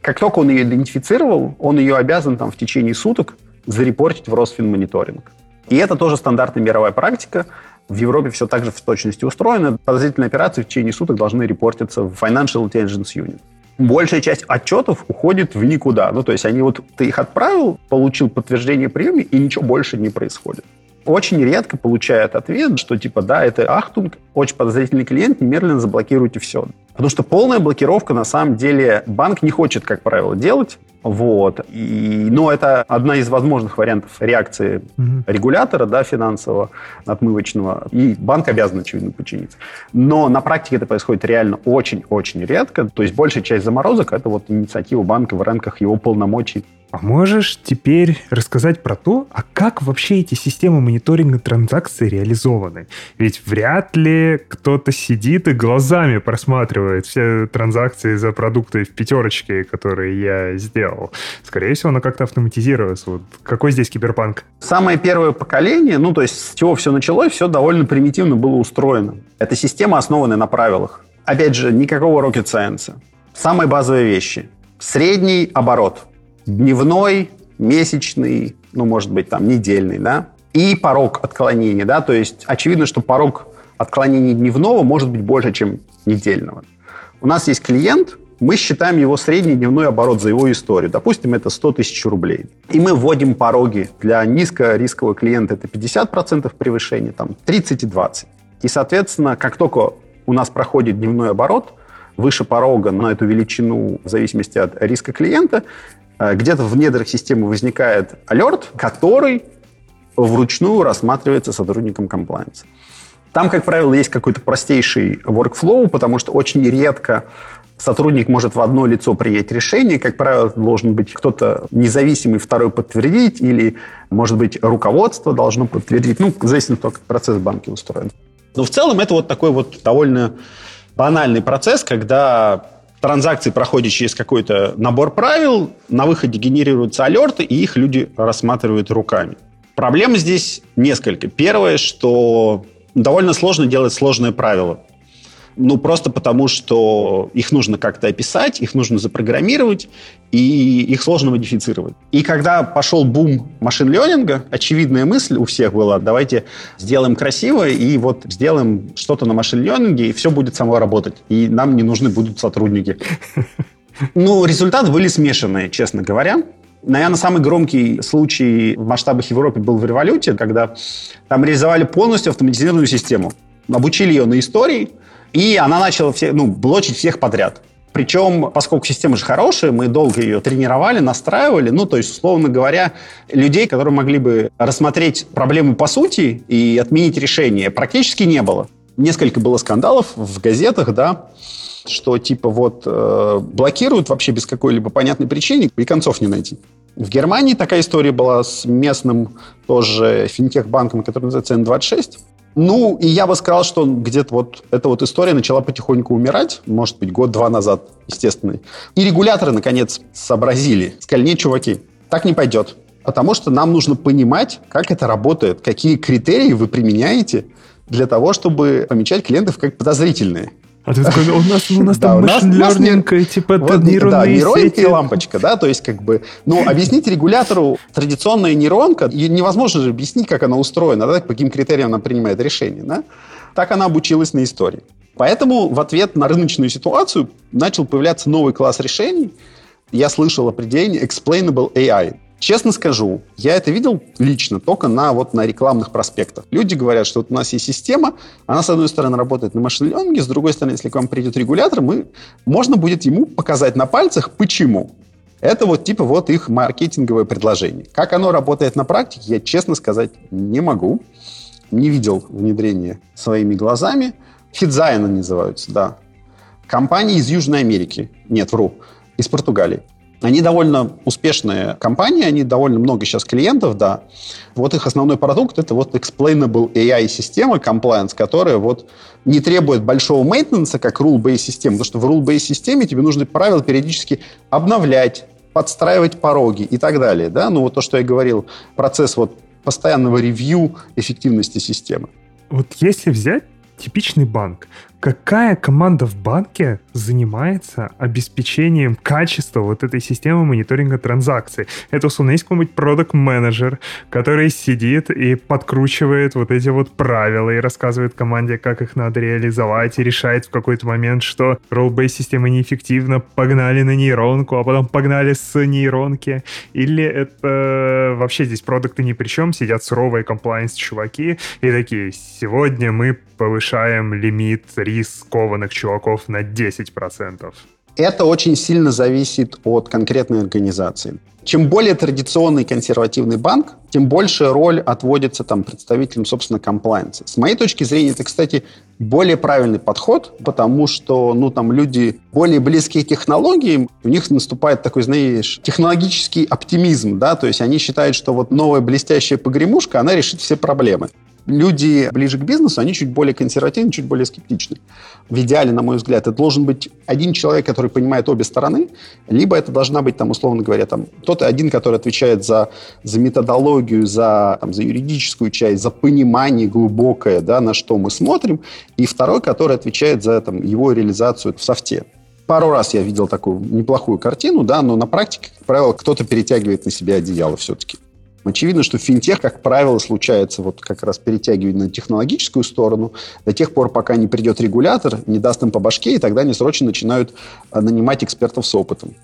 [SPEAKER 3] как только он ее идентифицировал, он ее обязан там в течение суток зарепортить в Росфинмониторинг. И это тоже стандартная мировая практика. В Европе все так же в точности устроено. Подозрительные операции в течение суток должны репортиться в Financial Intelligence Unit. Большая часть отчетов уходит в никуда. Ну, то есть они вот, ты их отправил, получил подтверждение приема, и ничего больше не происходит очень редко получают ответ, что типа, да, это ахтунг, очень подозрительный клиент, немедленно заблокируйте все. Потому что полная блокировка, на самом деле, банк не хочет, как правило, делать. Вот. И, но это одна из возможных вариантов реакции угу. регулятора да, финансового, отмывочного. И банк обязан, очевидно, подчиниться. Но на практике это происходит реально очень-очень редко. То есть большая часть заморозок – это вот инициатива банка в рамках его полномочий
[SPEAKER 1] а можешь теперь рассказать про то, а как вообще эти системы мониторинга транзакций реализованы? Ведь вряд ли кто-то сидит и глазами просматривает все транзакции за продукты в пятерочке, которые я сделал. Скорее всего, оно как-то автоматизировалось. Вот какой здесь киберпанк?
[SPEAKER 3] Самое первое поколение, ну то есть с чего все началось, все довольно примитивно было устроено. Это система, основанная на правилах. Опять же, никакого rocket science. Самые базовые вещи. Средний оборот – дневной, месячный, ну, может быть, там, недельный, да, и порог отклонений, да, то есть очевидно, что порог отклонений дневного может быть больше, чем недельного. У нас есть клиент, мы считаем его средний дневной оборот за его историю. Допустим, это 100 тысяч рублей. И мы вводим пороги. Для низкорискового клиента это 50% превышения, там 30 и 20. И, соответственно, как только у нас проходит дневной оборот, выше порога на эту величину в зависимости от риска клиента, где-то в недрах системы возникает алерт, который вручную рассматривается сотрудником комплайенса. Там, как правило, есть какой-то простейший workflow, потому что очень редко сотрудник может в одно лицо принять решение. Как правило, должен быть кто-то независимый, второй подтвердить, или, может быть, руководство должно подтвердить. Ну, зависит от того, как процесс в банке устроен. Но в целом это вот такой вот довольно банальный процесс, когда транзакции проходят через какой-то набор правил, на выходе генерируются алерты, и их люди рассматривают руками. Проблем здесь несколько. Первое, что довольно сложно делать сложные правила. Ну, просто потому, что их нужно как-то описать, их нужно запрограммировать, и их сложно модифицировать. И когда пошел бум машин-ленинга, очевидная мысль у всех была, давайте сделаем красиво, и вот сделаем что-то на машин-ленинге, и все будет само работать. И нам не нужны будут сотрудники. Ну, результаты были смешанные, честно говоря. Наверное, самый громкий случай в масштабах Европы был в революте, когда там реализовали полностью автоматизированную систему. Обучили ее на истории, и она начала все, ну, блочить всех подряд. Причем, поскольку система же хорошая, мы долго ее тренировали, настраивали. Ну, то есть, условно говоря, людей, которые могли бы рассмотреть проблему по сути и отменить решение, практически не было. Несколько было скандалов в газетах, да, что типа вот э, блокируют вообще без какой-либо понятной причины и концов не найти. В Германии такая история была с местным тоже финтех-банком, который называется N26. Ну, и я бы сказал, что где-то вот эта вот история начала потихоньку умирать, может быть, год-два назад, естественно. И регуляторы, наконец, сообразили. Сказали, нет, чуваки, так не пойдет. Потому что нам нужно понимать, как это работает, какие критерии вы применяете для того, чтобы помечать клиентов как подозрительные.
[SPEAKER 1] А ты такой, у нас, у нас там машин learning, типа вот, нейронные Да, нейронка
[SPEAKER 3] и лампочка, да, то есть как бы, ну, объяснить регулятору традиционная нейронка, невозможно же объяснить, как она устроена, да, по каким критериям она принимает решение, да. Так она обучилась на истории. Поэтому в ответ на рыночную ситуацию начал появляться новый класс решений. Я слышал определение explainable AI. Честно скажу, я это видел лично только на, вот, на рекламных проспектах. Люди говорят, что вот у нас есть система, она, с одной стороны, работает на машин с другой стороны, если к вам придет регулятор, мы, можно будет ему показать на пальцах, почему. Это вот типа вот их маркетинговое предложение. Как оно работает на практике, я честно сказать не могу. Не видел внедрения своими глазами. Хитзайны называются, да. компании из Южной Америки. Нет, вру, из Португалии. Они довольно успешные компании, они довольно много сейчас клиентов, да. Вот их основной продукт – это вот explainable AI-система, compliance, которая вот не требует большого мейнтенанса, как rule-based система, потому что в rule-based системе тебе нужно правила периодически обновлять, подстраивать пороги и так далее, да. Ну вот то, что я говорил, процесс вот постоянного ревью эффективности системы.
[SPEAKER 1] Вот если взять типичный банк, какая команда в банке занимается обеспечением качества вот этой системы мониторинга транзакций? Это, условно, есть какой-нибудь продукт менеджер который сидит и подкручивает вот эти вот правила и рассказывает команде, как их надо реализовать, и решает в какой-то момент, что role-based система неэффективна, погнали на нейронку, а потом погнали с нейронки. Или это вообще здесь продукты ни при чем, сидят суровые compliance чуваки и такие, сегодня мы повышаем лимит рискованных чуваков на 10%?
[SPEAKER 3] Это очень сильно зависит от конкретной организации. Чем более традиционный консервативный банк, тем большая роль отводится там представителям, собственно, комплайенса. С моей точки зрения, это, кстати, более правильный подход, потому что, ну, там люди более близкие к технологиям, у них наступает такой, знаешь, технологический оптимизм, да, то есть они считают, что вот новая блестящая погремушка, она решит все проблемы люди ближе к бизнесу, они чуть более консервативны, чуть более скептичны. В идеале, на мой взгляд, это должен быть один человек, который понимает обе стороны, либо это должна быть, там, условно говоря, там, тот один, который отвечает за, за методологию, за, там, за юридическую часть, за понимание глубокое, да, на что мы смотрим, и второй, который отвечает за там, его реализацию в софте. Пару раз я видел такую неплохую картину, да, но на практике, как правило, кто-то перетягивает на себя одеяло все-таки. Очевидно, что финтех, как правило, случается вот как раз перетягивание на технологическую сторону до тех пор, пока не придет регулятор, не даст им по башке, и тогда они срочно начинают а, нанимать экспертов с опытом.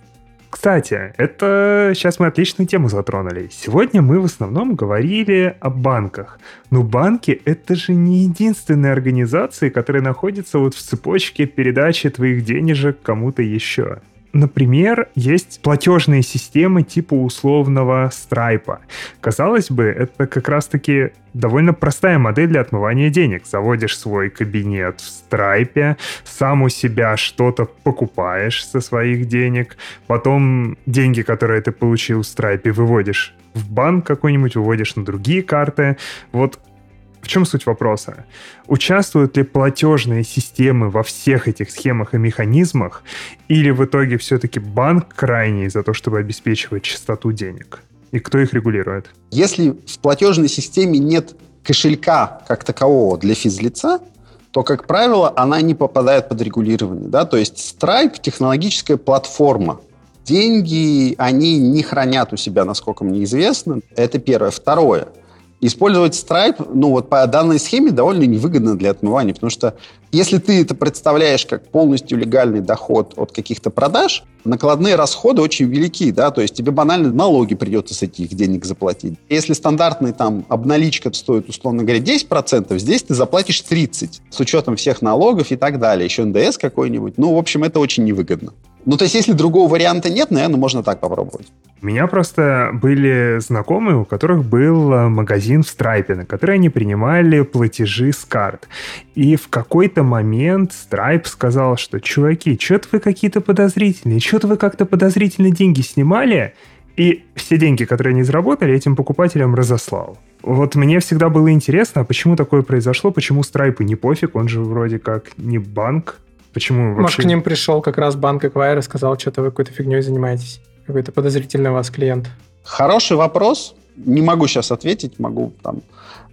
[SPEAKER 1] Кстати, это сейчас мы отличную тему затронули. Сегодня мы в основном говорили о банках. Но банки — это же не единственные организации, которые находятся вот в цепочке передачи твоих денежек кому-то еще. Например, есть платежные системы типа условного страйпа. Казалось бы, это как раз-таки довольно простая модель для отмывания денег. Заводишь свой кабинет в страйпе, сам у себя что-то покупаешь со своих денег, потом деньги, которые ты получил в страйпе, выводишь в банк какой-нибудь, выводишь на другие карты. Вот в чем суть вопроса? Участвуют ли платежные системы во всех этих схемах и механизмах, или в итоге все-таки банк крайний за то, чтобы обеспечивать чистоту денег? И кто их регулирует?
[SPEAKER 3] Если в платежной системе нет кошелька как такового для физлица, то, как правило, она не попадает под регулирование. Да? То есть Stripe – технологическая платформа. Деньги они не хранят у себя, насколько мне известно. Это первое. Второе – Использовать Stripe, ну вот по данной схеме довольно невыгодно для отмывания, потому что если ты это представляешь как полностью легальный доход от каких-то продаж, накладные расходы очень велики, да, то есть тебе банально налоги придется с этих денег заплатить. Если стандартный там обналичка стоит, условно говоря, 10%, здесь ты заплатишь 30% с учетом всех налогов и так далее, еще НДС какой-нибудь. Ну, в общем, это очень невыгодно. Ну, то есть, если другого варианта нет, наверное, можно так попробовать.
[SPEAKER 1] У меня просто были знакомые, у которых был э, магазин в Страйпе, на который они принимали платежи с карт. И в какой-то момент Stripe сказал, что чуваки, что-то вы какие-то подозрительные, что-то вы как-то подозрительно деньги снимали, и все деньги, которые они заработали, этим покупателям разослал. Вот мне всегда было интересно, а почему такое произошло, почему Stripe не пофиг, он же вроде как не банк, Почему
[SPEAKER 2] вообще... Может, к ним пришел как раз банк Acquire и сказал, что-то вы какой-то фигней занимаетесь. Какой-то подозрительный у вас клиент.
[SPEAKER 3] Хороший вопрос. Не могу сейчас ответить, могу там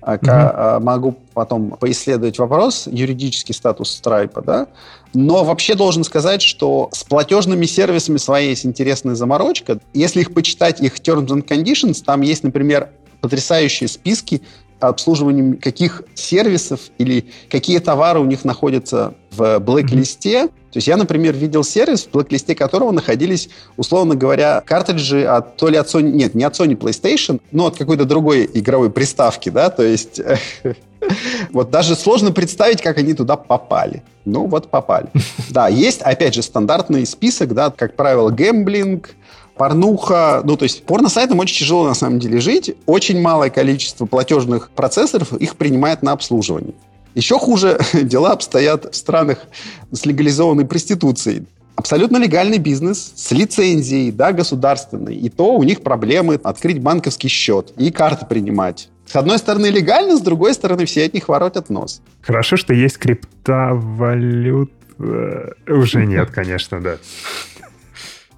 [SPEAKER 3] угу. могу потом поисследовать вопрос, юридический статус Stripe, да. Но вообще должен сказать, что с платежными сервисами своей есть интересная заморочка. Если их почитать, их terms and conditions, там есть, например, потрясающие списки обслуживанием каких сервисов или какие товары у них находятся в блэк-листе. То есть я, например, видел сервис, в блэк-листе которого находились, условно говоря, картриджи от то ли от Sony, нет, не от Sony PlayStation, но от какой-то другой игровой приставки, да, то есть вот даже сложно представить, как они туда попали. Ну вот попали. Да, есть, опять же, стандартный список, да, как правило, гэмблинг, порнуха, ну, то есть порно-сайтам очень тяжело на самом деле жить. Очень малое количество платежных процессоров их принимает на обслуживание. Еще хуже дела обстоят в странах с легализованной проституцией. Абсолютно легальный бизнес с лицензией, да, государственный. И то у них проблемы открыть банковский счет и карты принимать. С одной стороны легально, с другой стороны все от них воротят нос.
[SPEAKER 1] Хорошо, что есть криптовалют. Уже нет, конечно, да.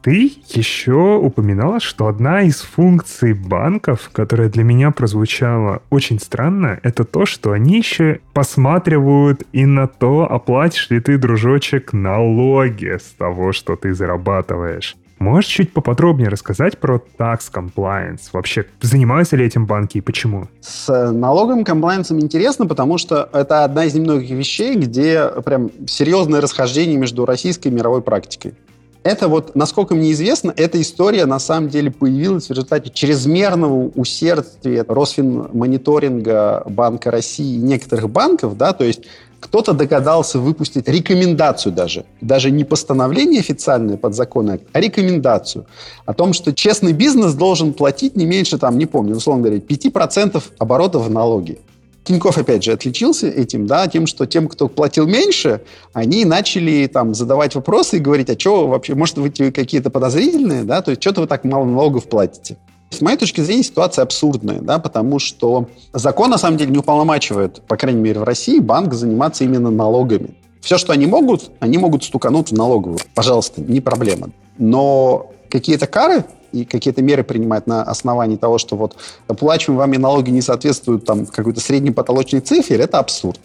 [SPEAKER 1] Ты еще упоминала, что одна из функций банков, которая для меня прозвучала очень странно, это то, что они еще посматривают и на то, оплатишь ли ты, дружочек, налоги с того, что ты зарабатываешь. Можешь чуть поподробнее рассказать про tax compliance? Вообще, занимаются ли этим банки и почему?
[SPEAKER 3] С налоговым комплайенсом интересно, потому что это одна из немногих вещей, где прям серьезное расхождение между российской и мировой практикой. Это вот, насколько мне известно, эта история на самом деле появилась в результате чрезмерного усердия Росфинмониторинга Банка России и некоторых банков, да, то есть кто-то догадался выпустить рекомендацию даже, даже не постановление официальное под законы, а рекомендацию о том, что честный бизнес должен платить не меньше, там, не помню, условно говоря, 5% оборотов в налоги. Тиньков, опять же, отличился этим, да, тем, что тем, кто платил меньше, они начали там задавать вопросы и говорить, а что вообще, может, вы какие-то подозрительные, да, то есть что-то вы так мало налогов платите. С моей точки зрения, ситуация абсурдная, да, потому что закон, на самом деле, не уполномачивает, по крайней мере, в России, банк заниматься именно налогами. Все, что они могут, они могут стукануть в налоговую. Пожалуйста, не проблема. Но какие-то кары и какие-то меры принимать на основании того, что вот оплачиваемые вами налоги не соответствуют там какой-то средней потолочной цифре, это абсурд.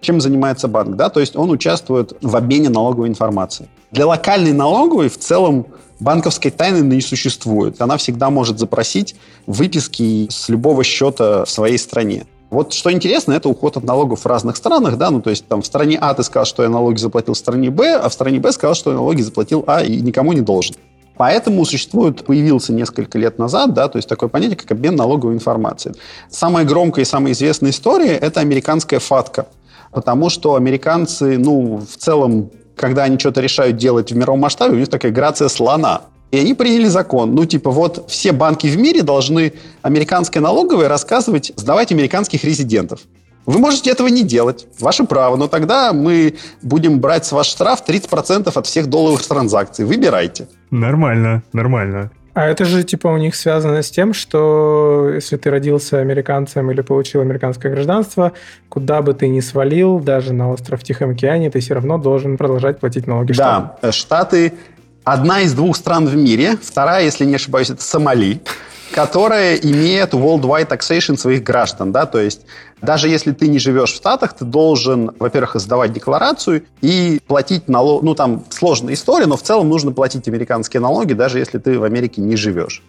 [SPEAKER 3] Чем занимается банк? Да? То есть он участвует в обмене налоговой информацией. Для локальной налоговой в целом банковской тайны не существует. Она всегда может запросить выписки с любого счета в своей стране. Вот что интересно, это уход от налогов в разных странах, да, ну то есть там в стране А ты сказал, что я налоги заплатил в стране Б, а в стране Б сказал, что я налоги заплатил А и никому не должен. Поэтому существует, появился несколько лет назад, да, то есть такое понятие, как обмен налоговой информацией. Самая громкая и самая известная история – это американская ФАТКА. Потому что американцы, ну, в целом, когда они что-то решают делать в мировом масштабе, у них такая грация слона. И они приняли закон. Ну, типа, вот все банки в мире должны американской налоговой рассказывать, сдавать американских резидентов. Вы можете этого не делать, ваше право, но тогда мы будем брать с ваш штраф 30% от всех долларовых транзакций. Выбирайте.
[SPEAKER 1] Нормально, нормально.
[SPEAKER 2] А это же типа у них связано с тем, что если ты родился американцем или получил американское гражданство, куда бы ты ни свалил, даже на остров в Тихом океане, ты все равно должен продолжать платить налоги
[SPEAKER 3] Да, Штаты одна из двух стран в мире, вторая, если не ошибаюсь, это Сомали, которая имеет worldwide taxation своих граждан, да, то есть даже если ты не живешь в Штатах, ты должен, во-первых, сдавать декларацию и платить налог, ну там сложная история, но в целом нужно платить американские налоги, даже если ты в Америке не живешь.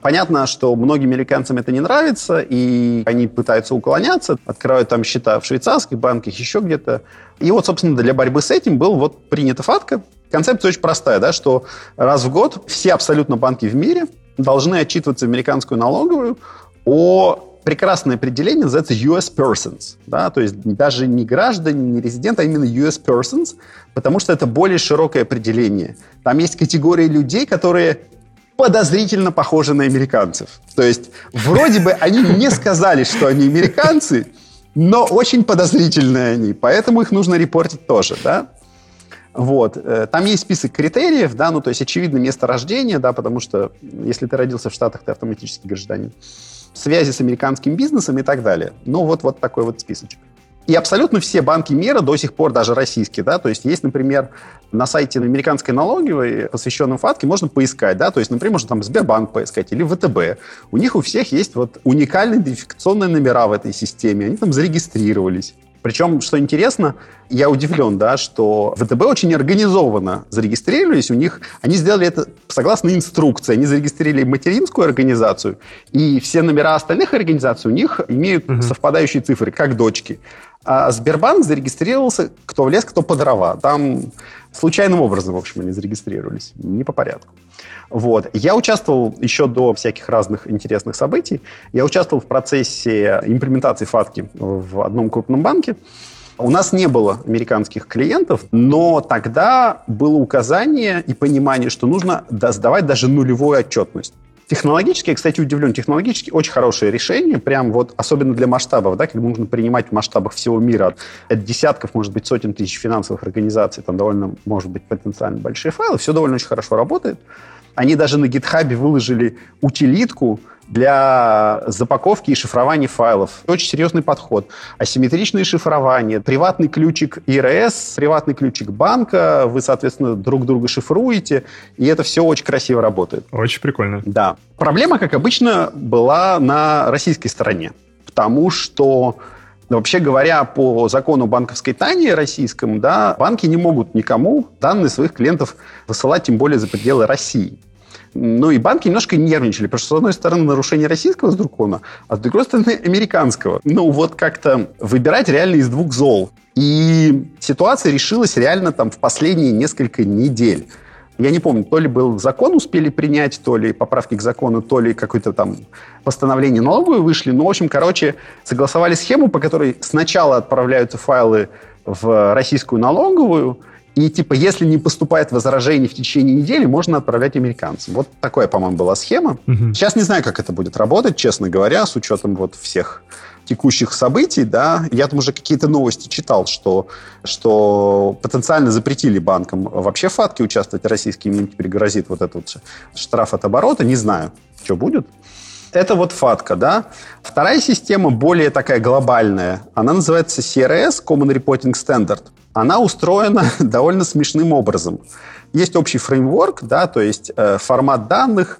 [SPEAKER 3] Понятно, что многим американцам это не нравится, и они пытаются уклоняться, открывают там счета в швейцарских банках, еще где-то. И вот, собственно, для борьбы с этим был вот принята ФАТКА. Концепция очень простая, да, что раз в год все абсолютно банки в мире должны отчитываться в американскую налоговую о прекрасное определение называется US persons, да, то есть даже не граждане, не резиденты, а именно US persons, потому что это более широкое определение. Там есть категории людей, которые подозрительно похожи на американцев. То есть вроде бы они не сказали, что они американцы, но очень подозрительные они, поэтому их нужно репортить тоже, да. Вот. Э, там есть список критериев, да, ну, то есть, очевидно, место рождения, да, потому что если ты родился в Штатах, ты автоматически гражданин. Связи с американским бизнесом и так далее. Ну, вот, вот такой вот списочек. И абсолютно все банки мира до сих пор, даже российские, да, то есть есть, например, на сайте американской налоговой, посвященном ФАТКе, можно поискать, да, то есть, например, можно там Сбербанк поискать или ВТБ. У них у всех есть вот уникальные идентификационные номера в этой системе, они там зарегистрировались. Причем, что интересно, я удивлен, да, что ВТБ очень организованно зарегистрировались. У них они сделали это согласно инструкции. Они зарегистрировали материнскую организацию, и все номера остальных организаций у них имеют угу. совпадающие цифры, как дочки. А Сбербанк зарегистрировался кто в лес, кто по дрова. Там случайным образом, в общем, они зарегистрировались, не по порядку. Вот. Я участвовал еще до всяких разных интересных событий. Я участвовал в процессе имплементации ФАТКи в одном крупном банке. У нас не было американских клиентов, но тогда было указание и понимание, что нужно сдавать даже нулевую отчетность. Технологически, я, кстати, удивлен. Технологически очень хорошее решение, прям вот, особенно для масштабов, да, когда нужно принимать в масштабах всего мира от десятков, может быть, сотен тысяч финансовых организаций, там довольно, может быть, потенциально большие файлы, все довольно очень хорошо работает. Они даже на GitHub выложили утилитку, для запаковки и шифрования файлов. Очень серьезный подход. Асимметричное шифрование, приватный ключик ИРС, приватный ключик банка, вы, соответственно, друг друга шифруете, и это все очень красиво работает.
[SPEAKER 1] Очень прикольно.
[SPEAKER 3] Да. Проблема, как обычно, была на российской стороне, потому что Вообще говоря, по закону банковской тайны российскому, да, банки не могут никому данные своих клиентов высылать, тем более за пределы России. Ну и банки немножко нервничали, потому что, с одной стороны, нарушение российского закона, а с другой стороны, американского. Ну вот как-то выбирать реально из двух зол. И ситуация решилась реально там в последние несколько недель. Я не помню, то ли был закон успели принять, то ли поправки к закону, то ли какое-то там постановление налоговое вышли. Ну, в общем, короче, согласовали схему, по которой сначала отправляются файлы в российскую налоговую, и типа, если не поступает возражений в течение недели, можно отправлять американцам. Вот такая, по-моему, была схема. Угу. Сейчас не знаю, как это будет работать, честно говоря, с учетом вот всех текущих событий, да, я там уже какие-то новости читал, что, что потенциально запретили банкам вообще в ФАТКе участвовать российским, им теперь грозит вот этот штраф от оборота, не знаю, что будет. Это вот ФАТКа, да. Вторая система, более такая глобальная, она называется CRS, Common Reporting Standard она устроена довольно смешным образом. Есть общий фреймворк, да, то есть э, формат данных,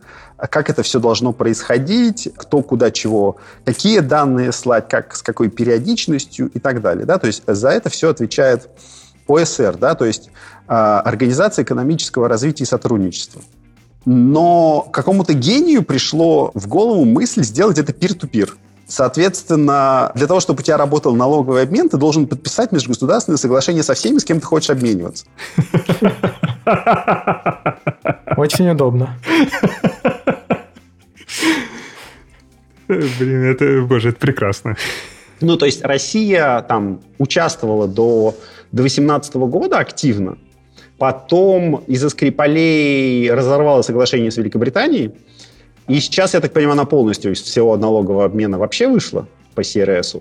[SPEAKER 3] как это все должно происходить, кто куда чего, какие данные слать, как, с какой периодичностью и так далее. Да? То есть за это все отвечает ОСР, да, то есть э, Организация экономического развития и сотрудничества. Но какому-то гению пришло в голову мысль сделать это peer-to-peer. Соответственно, для того, чтобы у тебя работал налоговый обмен, ты должен подписать межгосударственное соглашение со всеми, с кем ты хочешь обмениваться.
[SPEAKER 2] Очень удобно.
[SPEAKER 1] Блин, это, боже, это прекрасно.
[SPEAKER 3] Ну, то есть Россия там участвовала до, до 2018 года активно, потом из-за Скрипалей разорвала соглашение с Великобританией, и сейчас, я так понимаю, она полностью из всего налогового обмена вообще вышла по СРС.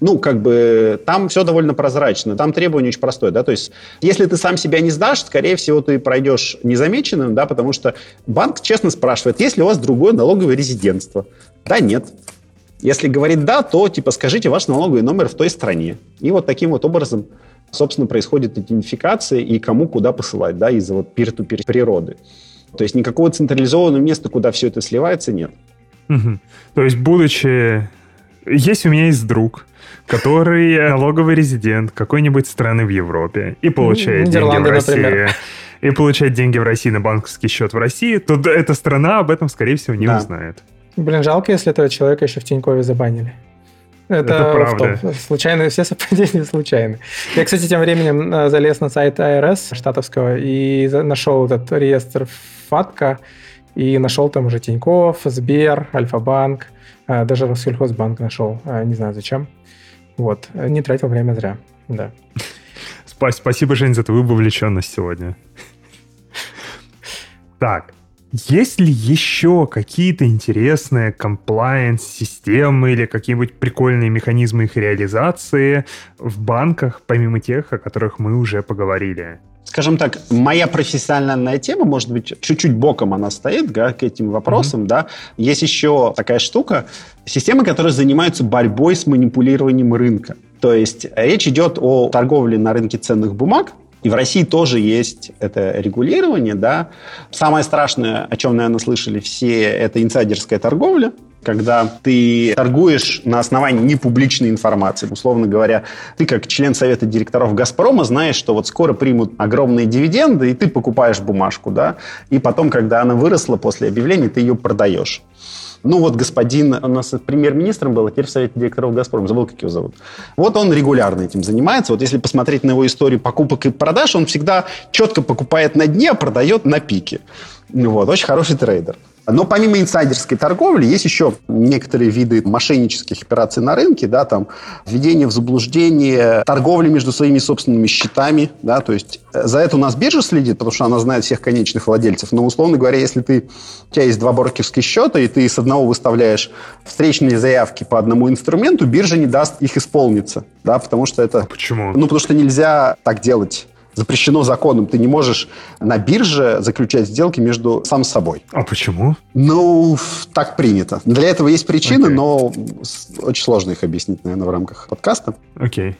[SPEAKER 3] Ну, как бы там все довольно прозрачно. Там требование очень простое, да, то есть если ты сам себя не сдашь, скорее всего, ты пройдешь незамеченным, да, потому что банк честно спрашивает, есть ли у вас другое налоговое резидентство? Да, нет. Если говорит да, то типа скажите ваш налоговый номер в той стране. И вот таким вот образом, собственно, происходит идентификация и кому куда посылать, да, из-за вот peer-to-peer природы. То есть никакого централизованного места, куда все это сливается, нет.
[SPEAKER 1] Угу. То есть, будучи... Есть у меня есть друг, который налоговый резидент какой-нибудь страны в Европе и получает деньги в России. Например. И получает деньги в России на банковский счет в России, то эта страна об этом, скорее всего, не да. узнает.
[SPEAKER 2] Блин, жалко, если этого человека еще в Тинькове забанили. Это, это правда. Случайные, все совпадения случайны. Я, кстати, тем временем э, залез на сайт АРС штатовского и нашел этот реестр ФАТКа, и нашел там уже Тиньков, Сбер, Альфа-банк, э, даже Россельхозбанк нашел, э, не знаю зачем. Вот, не тратил время зря, да.
[SPEAKER 1] Спасибо, Жень, за твою вовлеченность сегодня. Так, есть ли еще какие-то интересные комплайенс-системы или какие-нибудь прикольные механизмы их реализации в банках, помимо тех, о которых мы уже поговорили?
[SPEAKER 3] Скажем так, моя профессиональная тема, может быть, чуть-чуть боком она стоит да, к этим вопросам. Mm-hmm. Да. Есть еще такая штука, системы, которые занимаются борьбой с манипулированием рынка. То есть речь идет о торговле на рынке ценных бумаг, и в России тоже есть это регулирование, да. Самое страшное, о чем, наверное, слышали все, это инсайдерская торговля, когда ты торгуешь на основании непубличной информации. Условно говоря, ты как член совета директоров «Газпрома» знаешь, что вот скоро примут огромные дивиденды, и ты покупаешь бумажку, да, и потом, когда она выросла после объявления, ты ее продаешь. Ну вот господин у нас премьер-министром был, а теперь в Совете директоров «Газпром», забыл, как его зовут. Вот он регулярно этим занимается. Вот если посмотреть на его историю покупок и продаж, он всегда четко покупает на дне, а продает на пике. Ну вот, очень хороший трейдер. Но помимо инсайдерской торговли, есть еще некоторые виды мошеннических операций на рынке, да, там, введение в заблуждение, торговли между своими собственными счетами, да, то есть э, за это у нас биржа следит, потому что она знает всех конечных владельцев, но, условно говоря, если ты, у тебя есть два брокерских счета, и ты с одного выставляешь встречные заявки по одному инструменту, биржа не даст их исполниться, да, потому что это...
[SPEAKER 1] Почему?
[SPEAKER 3] Ну, потому что нельзя так делать запрещено законом. Ты не можешь на бирже заключать сделки между сам собой.
[SPEAKER 1] А почему?
[SPEAKER 3] Ну, так принято. Для этого есть причины,
[SPEAKER 1] Окей.
[SPEAKER 3] но очень сложно их объяснить, наверное, в рамках подкаста.
[SPEAKER 1] Окей.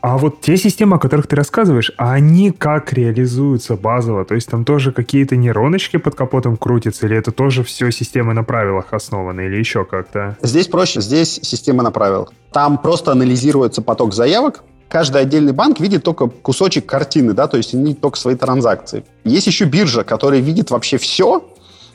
[SPEAKER 1] А вот те системы, о которых ты рассказываешь, а они как реализуются базово? То есть там тоже какие-то нейроночки под капотом крутятся, или это тоже все системы на правилах основаны, или еще как-то?
[SPEAKER 3] Здесь проще, здесь система на правилах. Там просто анализируется поток заявок, Каждый отдельный банк видит только кусочек картины, да, то есть они только свои транзакции. Есть еще биржа, которая видит вообще все,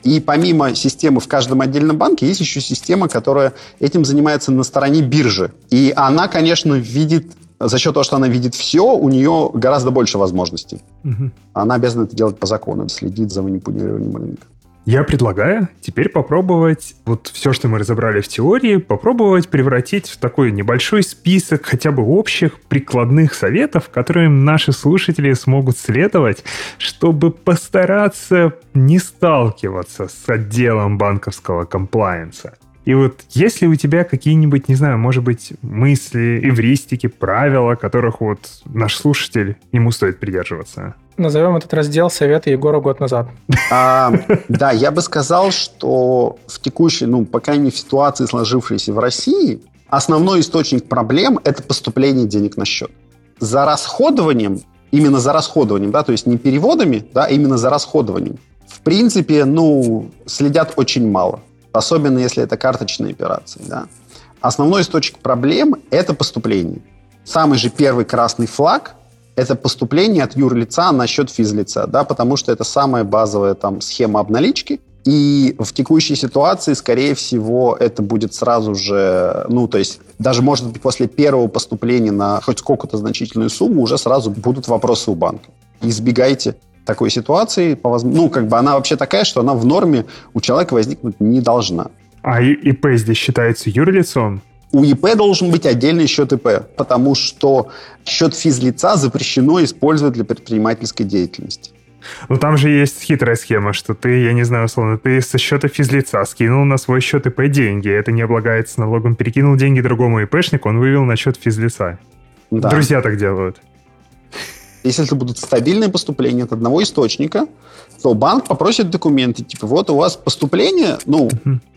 [SPEAKER 3] и помимо системы в каждом отдельном банке, есть еще система, которая этим занимается на стороне биржи. И она, конечно, видит, за счет того, что она видит все, у нее гораздо больше возможностей.
[SPEAKER 1] Угу.
[SPEAKER 3] Она обязана это делать по закону, следить за манипулированием рынка.
[SPEAKER 1] Я предлагаю теперь попробовать вот все, что мы разобрали в теории, попробовать превратить в такой небольшой список хотя бы общих прикладных советов, которым наши слушатели смогут следовать, чтобы постараться не сталкиваться с отделом банковского комплайенса. И вот если у тебя какие-нибудь, не знаю, может быть, мысли, эвристики, правила, которых вот наш слушатель, ему стоит придерживаться?
[SPEAKER 2] Назовем этот раздел «Советы Егора год назад».
[SPEAKER 3] А, да, я бы сказал, что в текущей, ну, пока не в ситуации, сложившейся в России, основной источник проблем – это поступление денег на счет. За расходованием, именно за расходованием, да, то есть не переводами, да, а именно за расходованием, в принципе, ну, следят очень мало. Особенно если это карточные операции, да. Основной источник проблем – это поступление. Самый же первый красный флаг – это поступление от юрлица на счет физлица, да, потому что это самая базовая там схема обналички. И в текущей ситуации, скорее всего, это будет сразу же, ну, то есть даже, может быть, после первого поступления на хоть сколько-то значительную сумму уже сразу будут вопросы у банка. Избегайте такой ситуации, по воз- ну, как бы она вообще такая, что она в норме у человека возникнуть не должна.
[SPEAKER 1] А ИП здесь считается юрлицом?
[SPEAKER 3] У ИП должен быть отдельный счет ИП, потому что счет физлица запрещено использовать для предпринимательской деятельности.
[SPEAKER 1] Ну, там же есть хитрая схема, что ты, я не знаю, условно, ты со счета физлица скинул на свой счет ИП деньги, это не облагается налогом, перекинул деньги другому ИПшнику, он вывел на счет физлица.
[SPEAKER 3] Да.
[SPEAKER 1] Друзья так делают.
[SPEAKER 3] Если это будут стабильные поступления от одного источника, то банк попросит документы, типа, вот у вас поступление, ну,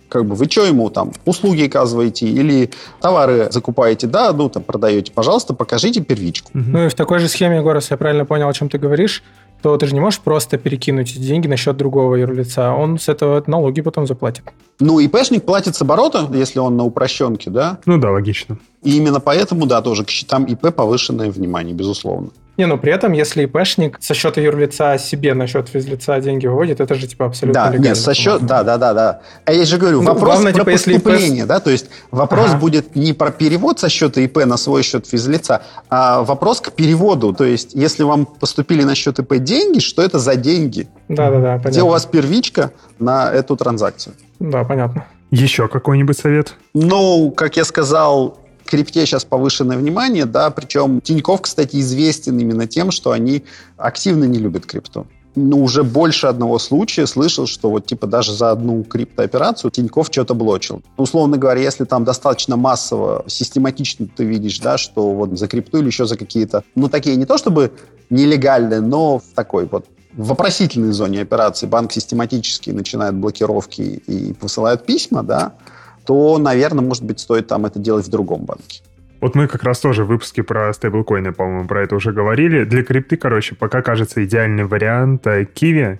[SPEAKER 3] как бы вы что ему там, услуги оказываете или товары закупаете, да, ну, там, продаете, пожалуйста, покажите первичку.
[SPEAKER 2] Ну и в такой же схеме, Егор, если я правильно понял, о чем ты говоришь, то ты же не можешь просто перекинуть эти деньги на счет другого юрлица. Он с этого налоги потом заплатит.
[SPEAKER 3] Ну, ИПшник платит с оборота, если он на упрощенке, да,
[SPEAKER 1] Ну да, логично.
[SPEAKER 3] и именно поэтому, да, тоже к счетам ИП повышенное внимание, безусловно.
[SPEAKER 2] Не, ну при этом, если ИПшник со счета юрлица себе на счет физлица деньги выводит, это же типа абсолютно
[SPEAKER 3] Да,
[SPEAKER 2] легально.
[SPEAKER 3] нет, со счет, да, да, да, да. А я же говорю,
[SPEAKER 2] Ну,
[SPEAKER 3] вопрос
[SPEAKER 2] главное,
[SPEAKER 3] про
[SPEAKER 2] типа, если ИП
[SPEAKER 3] поступление, да, то есть вопрос
[SPEAKER 2] Ага.
[SPEAKER 3] будет не про перевод со счета ИП на свой счет физлица, а вопрос к переводу, то есть если вам поступили на счет ИП деньги, что это за деньги?
[SPEAKER 2] Да-да-да, понятно.
[SPEAKER 3] Где у вас первичка на эту транзакцию?
[SPEAKER 2] Да, понятно.
[SPEAKER 1] Еще какой-нибудь совет?
[SPEAKER 3] Ну, как я сказал, крипте сейчас повышенное внимание, да, причем Тиньков, кстати, известен именно тем, что они активно не любят крипту. Ну, уже больше одного случая слышал, что вот типа даже за одну криптооперацию Тиньков что-то блочил. Условно говоря, если там достаточно массово, систематично ты видишь, да, что вот за крипту или еще за какие-то, ну, такие не то чтобы нелегальные, но в такой вот в вопросительной зоне операции банк систематически начинает блокировки и посылают письма, да, то, наверное, может быть, стоит там это делать в другом банке.
[SPEAKER 1] Вот мы как раз тоже в выпуске про стейблкоины, по-моему, про это уже говорили. Для крипты, короче, пока кажется идеальный вариант э, Киви,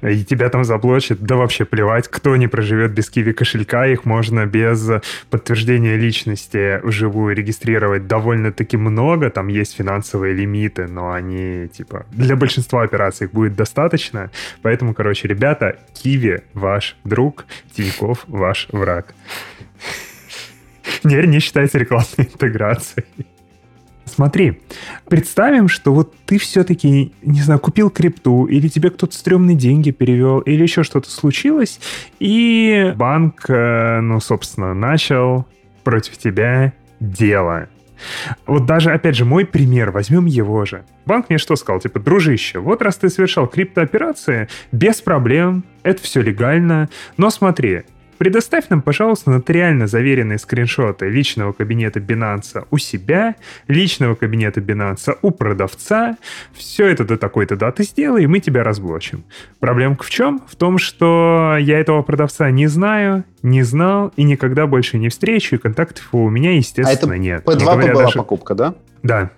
[SPEAKER 1] э, и тебя там заблочат, да вообще плевать, кто не проживет без Киви кошелька, их можно без подтверждения личности вживую регистрировать довольно-таки много, там есть финансовые лимиты, но они, типа, для большинства операций их будет достаточно, поэтому, короче, ребята, Киви ваш друг, Тиньков ваш враг. Не, не считайте рекламной интеграцией. Смотри, представим, что вот ты все-таки, не знаю, купил крипту, или тебе кто-то стрёмные деньги перевел, или еще что-то случилось, и банк, э, ну, собственно, начал против тебя дело. Вот даже, опять же, мой пример, возьмем его же. Банк мне что сказал? Типа, дружище, вот раз ты совершал криптооперации, без проблем, это все легально, но смотри, Предоставь нам, пожалуйста, нотариально заверенные скриншоты личного кабинета Binance у себя, личного кабинета Binance у продавца. Все это до такой-то даты сделай, и мы тебя разблочим. Проблемка в чем? В том, что я этого продавца не знаю, не знал и никогда больше не встречу, и контактов у меня, естественно,
[SPEAKER 3] а это
[SPEAKER 1] нет.
[SPEAKER 3] P2 не была даже... покупка, да?
[SPEAKER 1] Да.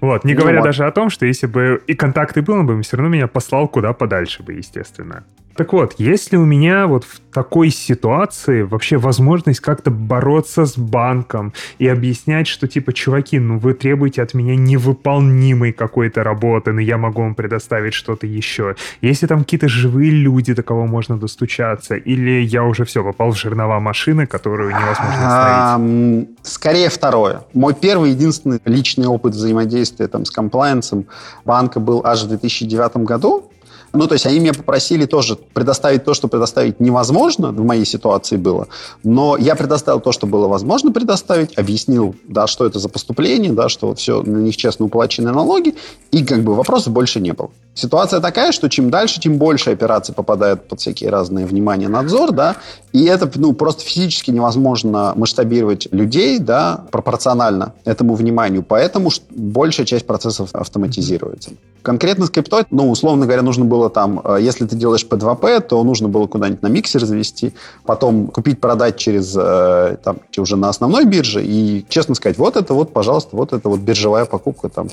[SPEAKER 1] Вот, не ну говоря вот. даже о том, что если бы и контакты было бы, все равно меня послал куда подальше бы, естественно. Так вот, есть ли у меня вот в такой ситуации вообще возможность как-то бороться с банком и объяснять, что типа, чуваки, ну вы требуете от меня невыполнимой какой-то работы, но я могу вам предоставить что-то еще. Если там какие-то живые люди, до кого можно достучаться, или я уже все, попал в жернова машины, которую невозможно остановить?
[SPEAKER 3] Скорее второе. Мой первый, единственный личный опыт взаимодействия там с комплайенсом банка был аж в 2009 году. Ну, то есть они меня попросили тоже предоставить то, что предоставить невозможно, в моей ситуации было, но я предоставил то, что было возможно предоставить, объяснил, да, что это за поступление, да, что все на них честно уплаченные налоги, и как бы вопросов больше не было. Ситуация такая, что чем дальше, тем больше операций попадают под всякие разные внимания, надзор, да, и это, ну, просто физически невозможно масштабировать людей, да, пропорционально этому вниманию, поэтому большая часть процессов автоматизируется. Конкретно с криптой, ну, условно говоря, нужно было там, э, если ты делаешь P2P, то нужно было куда-нибудь на миксер завести, потом купить, продать через, э, там, уже на основной бирже и, честно сказать, вот это вот, пожалуйста, вот это вот биржевая покупка там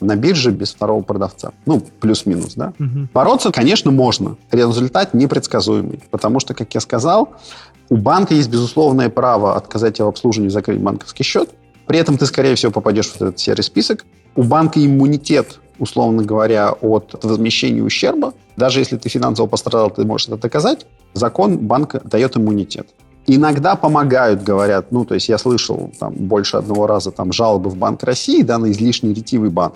[SPEAKER 3] на бирже без второго продавца. Ну, плюс-минус, да. Угу. Бороться, конечно, можно. Результат непредсказуемый, потому что, как я сказал, у банка есть безусловное право отказать в обслуживании закрыть банковский счет. При этом ты, скорее всего, попадешь в этот серый список. У банка иммунитет условно говоря, от возмещения ущерба. Даже если ты финансово пострадал, ты можешь это доказать. Закон банка дает иммунитет. Иногда помогают, говорят, ну, то есть я слышал там больше одного раза там жалобы в Банк России, да, на излишне ретивый банк,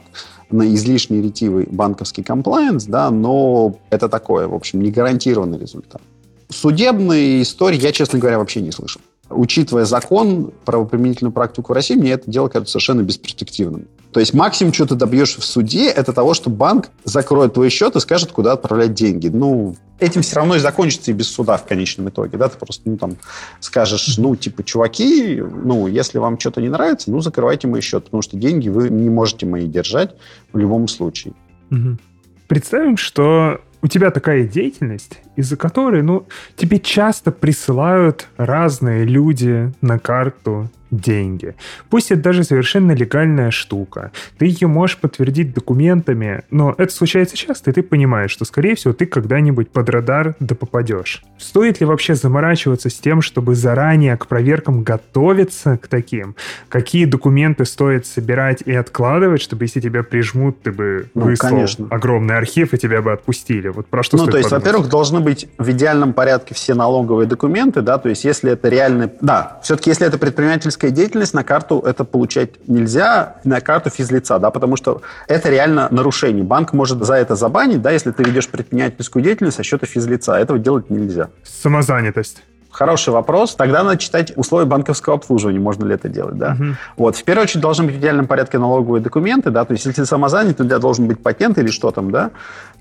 [SPEAKER 3] на излишне ретивый банковский комплайенс, да, но это такое, в общем, не гарантированный результат. Судебные истории я, честно говоря, вообще не слышал. Учитывая закон, правоприменительную практику в России, мне это дело кажется совершенно бесперспективным. То есть максимум, что ты добьешь в суде, это того, что банк закроет твой счет и скажет, куда отправлять деньги. Ну, этим все равно и закончится и без суда в конечном итоге. Да? Ты просто ну, там, скажешь, ну, типа, чуваки, ну, если вам что-то не нравится, ну, закрывайте мой счет, потому что деньги вы не можете мои держать в любом случае.
[SPEAKER 1] Представим, что у тебя такая деятельность, из-за которой, ну, тебе часто присылают разные люди на карту деньги. Пусть это даже совершенно легальная штука. Ты ее можешь подтвердить документами, но это случается часто, и ты понимаешь, что, скорее всего, ты когда-нибудь под радар да попадешь. Стоит ли вообще заморачиваться с тем, чтобы заранее к проверкам готовиться к таким? Какие документы стоит собирать и откладывать, чтобы если тебя прижмут, ты бы ну, выслал конечно. огромный архив, и тебя бы отпустили? Вот про что
[SPEAKER 3] Ну, то есть, во-первых, должны быть в идеальном порядке все налоговые документы, да, то есть если это реально... Да, все-таки если это предпринимательская предпринимательская деятельность, на карту это получать нельзя, на карту физлица, да, потому что это реально нарушение. Банк может за это забанить, да, если ты ведешь предпринимательскую деятельность со счета физлица. Этого делать нельзя.
[SPEAKER 1] Самозанятость.
[SPEAKER 3] Хороший вопрос. Тогда надо читать условия банковского обслуживания, можно ли это делать, да. Угу. Вот. В первую очередь должны быть в идеальном порядке налоговые документы, да, то есть если ты самозанят, у тебя должен быть патент или что там, да,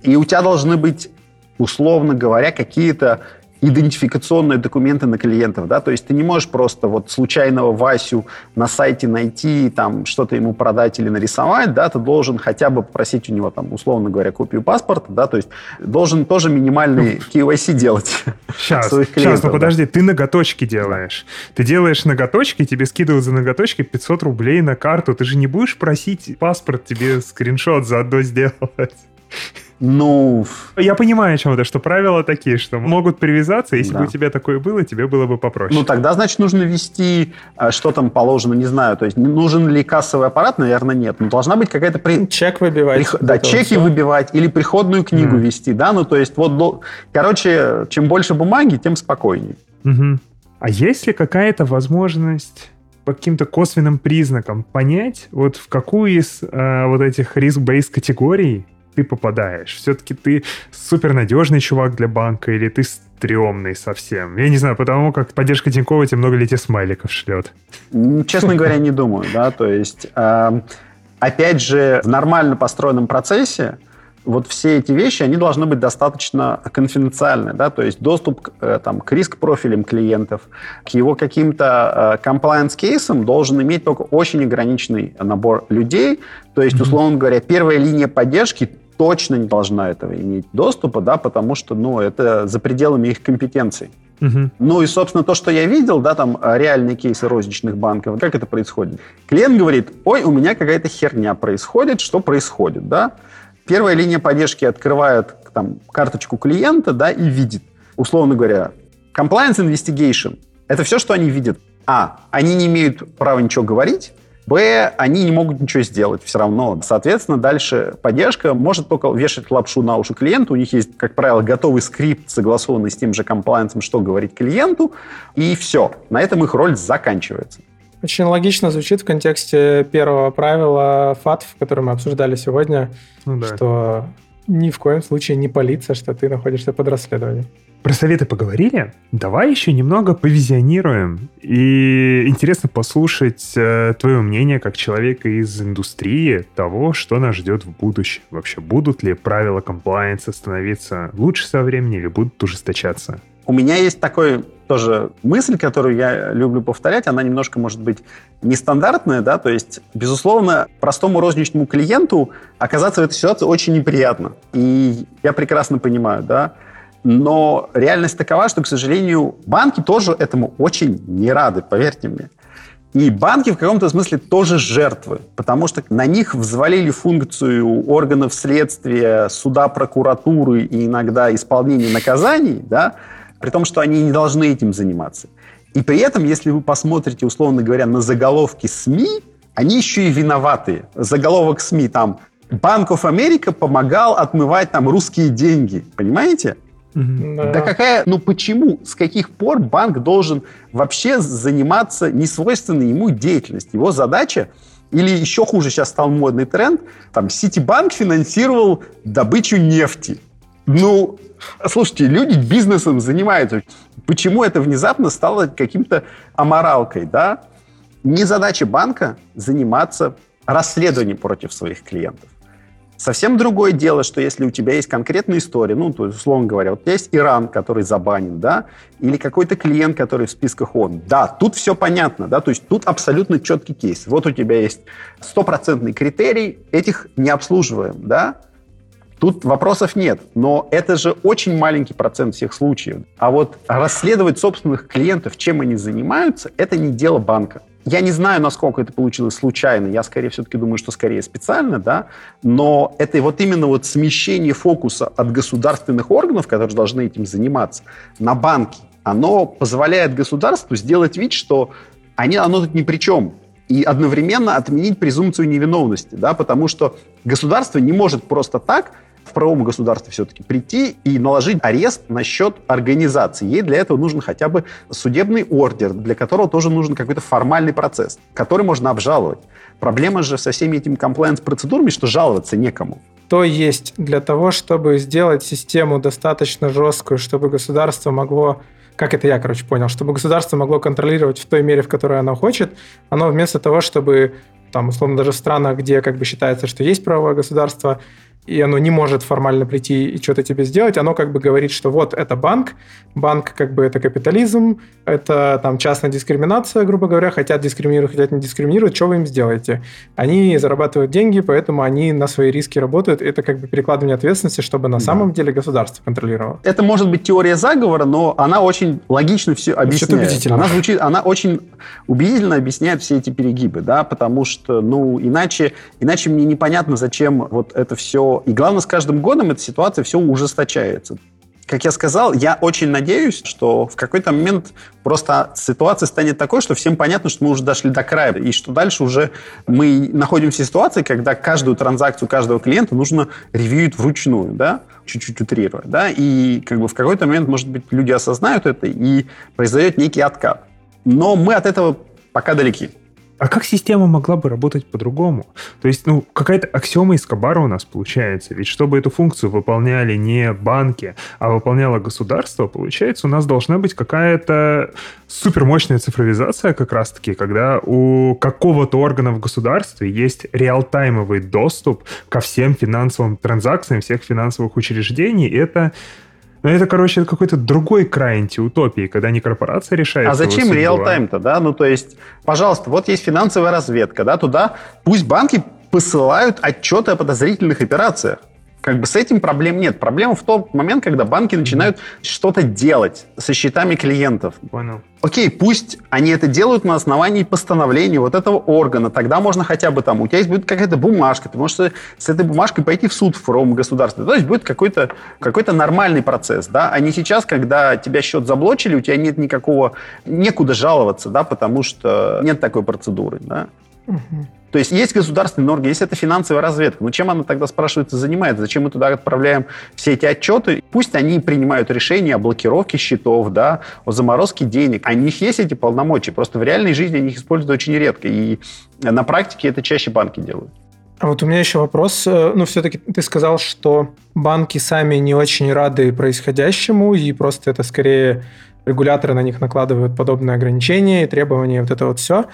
[SPEAKER 3] и у тебя должны быть, условно говоря, какие-то идентификационные документы на клиентов, да, то есть ты не можешь просто вот случайного Васю на сайте найти, там, что-то ему продать или нарисовать, да, ты должен хотя бы попросить у него, там, условно говоря, копию паспорта, да, то есть должен тоже минимальный KYC делать.
[SPEAKER 1] Сейчас, сейчас, ну подожди, ты ноготочки делаешь. Ты делаешь ноготочки, тебе скидывают за ноготочки 500 рублей на карту, ты же не будешь просить паспорт тебе скриншот заодно сделать.
[SPEAKER 3] Ну...
[SPEAKER 1] Я понимаю, о чем это, что правила такие, что могут привязаться, если да. бы у тебя такое было, тебе было бы попроще.
[SPEAKER 3] Ну, тогда, значит, нужно ввести, а, что там положено, не знаю, то есть нужен ли кассовый аппарат, наверное, нет. Но должна быть какая-то... При...
[SPEAKER 2] Чек выбивать.
[SPEAKER 3] Прих... Да, чеки все. выбивать или приходную книгу mm. вести, да, ну, то есть вот, короче, чем больше бумаги, тем спокойнее.
[SPEAKER 1] Угу. А есть ли какая-то возможность по каким-то косвенным признакам понять, вот в какую из э, вот этих риск-бейс категорий ты попадаешь? Все-таки ты супернадежный чувак для банка или ты стрёмный совсем? Я не знаю, потому как поддержка Тинькова тебе много летит смайликов шлет.
[SPEAKER 3] Честно говоря, не думаю, да, то есть, опять же, в нормально построенном процессе вот все эти вещи, они должны быть достаточно конфиденциальны, да, то есть доступ к, э, там, к риск-профилям клиентов, к его каким-то э, должен иметь только очень ограниченный набор людей, то есть, условно говоря, первая линия поддержки точно не должна этого иметь доступа, да, потому что, ну, это за пределами их компетенций. Угу. Ну и, собственно, то, что я видел, да, там реальные кейсы розничных банков, как это происходит? Клиент говорит, ой, у меня какая-то херня происходит, что происходит, да? Первая линия поддержки открывает там, карточку клиента да, и видит, условно говоря, compliance investigation. Это все, что они видят. А, они не имеют права ничего говорить. Б, они не могут ничего сделать все равно. Соответственно, дальше поддержка может только вешать лапшу на уши клиенту. У них есть, как правило, готовый скрипт, согласованный с тем же комплайенсом, что говорить клиенту. И все. На этом их роль заканчивается.
[SPEAKER 2] Очень логично звучит в контексте первого правила ФАТФ, который мы обсуждали сегодня, ну, да. что ни в коем случае не палиться, что ты находишься под расследованием.
[SPEAKER 1] Про советы поговорили? Давай еще немного повизионируем. И интересно послушать э, твое мнение как человека из индустрии того, что нас ждет в будущем. Вообще, будут ли правила комплайенса становиться лучше со временем или будут ужесточаться?
[SPEAKER 3] У меня есть такой тоже мысль, которую я люблю повторять, она немножко может быть нестандартная, да, то есть, безусловно, простому розничному клиенту оказаться в этой ситуации очень неприятно. И я прекрасно понимаю, да, но реальность такова, что, к сожалению, банки тоже этому очень не рады, поверьте мне. И банки в каком-то смысле тоже жертвы, потому что на них взвалили функцию органов следствия, суда, прокуратуры и иногда исполнения наказаний, да, при том, что они не должны этим заниматься. И при этом, если вы посмотрите, условно говоря, на заголовки СМИ, они еще и виноваты. Заголовок СМИ там Банк of America помогал отмывать там русские деньги. Понимаете? Да. да какая, ну почему, с каких пор банк должен вообще заниматься несвойственной ему деятельностью? Его задача, или еще хуже сейчас стал модный тренд, там Ситибанк финансировал добычу нефти. Ну, слушайте, люди бизнесом занимаются. Почему это внезапно стало каким-то аморалкой, да? Не задача банка заниматься расследованием против своих клиентов. Совсем другое дело, что если у тебя есть конкретная история, ну, то есть, условно говоря, вот есть Иран, который забанен, да, или какой-то клиент, который в списках ООН. Да, тут все понятно, да, то есть тут абсолютно четкий кейс. Вот у тебя есть стопроцентный критерий, этих не обслуживаем, да, Тут вопросов нет, но это же очень маленький процент всех случаев. А вот расследовать собственных клиентов, чем они занимаются, это не дело банка. Я не знаю, насколько это получилось случайно. Я скорее все-таки думаю, что скорее специально, да. Но это вот именно вот смещение фокуса от государственных органов, которые должны этим заниматься, на банки. Оно позволяет государству сделать вид, что они, оно тут ни при чем и одновременно отменить презумпцию невиновности, да, потому что государство не может просто так в правом государстве все-таки прийти и наложить арест на счет организации. Ей для этого нужен хотя бы судебный ордер, для которого тоже нужен какой-то формальный процесс, который можно обжаловать. Проблема же со всеми этими комплайенс-процедурами, что жаловаться некому.
[SPEAKER 2] То есть для того, чтобы сделать систему достаточно жесткую, чтобы государство могло как это я, короче, понял, чтобы государство могло контролировать в той мере, в которой оно хочет, оно вместо того, чтобы там, условно, даже в странах, где как бы считается, что есть правовое государство, и оно не может формально прийти и что-то тебе сделать, оно как бы говорит, что вот это банк, банк как бы это капитализм, это там частная дискриминация, грубо говоря, хотят дискриминировать, хотят не дискриминировать, что вы им сделаете? Они зарабатывают деньги, поэтому они на свои риски работают, это как бы перекладывание ответственности, чтобы на да. самом деле государство контролировало.
[SPEAKER 3] Это может быть теория заговора, но она очень логично все объясняет. Она звучит, она очень убедительно объясняет все эти перегибы, да, потому что, ну, иначе, иначе мне непонятно, зачем вот это все и главное, с каждым годом эта ситуация все ужесточается. Как я сказал, я очень надеюсь, что в какой-то момент просто ситуация станет такой, что всем понятно, что мы уже дошли до края, и что дальше уже мы находимся в ситуации, когда каждую транзакцию каждого клиента нужно ревьюить вручную, да, чуть-чуть утрируя, да, и как бы в какой-то момент, может быть, люди осознают это, и произойдет некий откат. Но мы от этого пока далеки.
[SPEAKER 1] А как система могла бы работать по-другому? То есть, ну, какая-то аксиома из Кабара у нас получается. Ведь чтобы эту функцию выполняли не банки, а выполняло государство, получается, у нас должна быть какая-то супермощная цифровизация как раз-таки, когда у какого-то органа в государстве есть реалтаймовый доступ ко всем финансовым транзакциям всех финансовых учреждений. И это но это, короче, какой-то другой край антиутопии, когда не корпорация решает.
[SPEAKER 3] А зачем реал-тайм-то, да? Ну, то есть, пожалуйста, вот есть финансовая разведка, да, туда пусть банки посылают отчеты о подозрительных операциях. Как бы с этим проблем нет. Проблема в тот момент, когда банки начинают что-то делать со счетами клиентов.
[SPEAKER 1] Понял.
[SPEAKER 3] Окей, пусть они это делают на основании постановления вот этого органа. Тогда можно хотя бы там, у тебя есть будет какая-то бумажка, ты можешь с этой бумажкой пойти в суд в правом государстве. То есть будет какой-то какой нормальный процесс, да, а не сейчас, когда тебя счет заблочили, у тебя нет никакого, некуда жаловаться, да, потому что нет такой процедуры, да. Угу. То есть есть государственные органы, есть это финансовая разведка. Ну чем она тогда, спрашивается, занимается? Зачем мы туда отправляем все эти отчеты? Пусть они принимают решения о блокировке счетов, да, о заморозке денег. А у них есть эти полномочия. Просто в реальной жизни они их используют очень редко. И на практике это чаще банки делают.
[SPEAKER 2] А вот у меня еще вопрос. Э, ну, все-таки ты сказал, что банки сами не очень рады происходящему, и просто это скорее регуляторы на них накладывают подобные ограничения и требования, вот это вот все.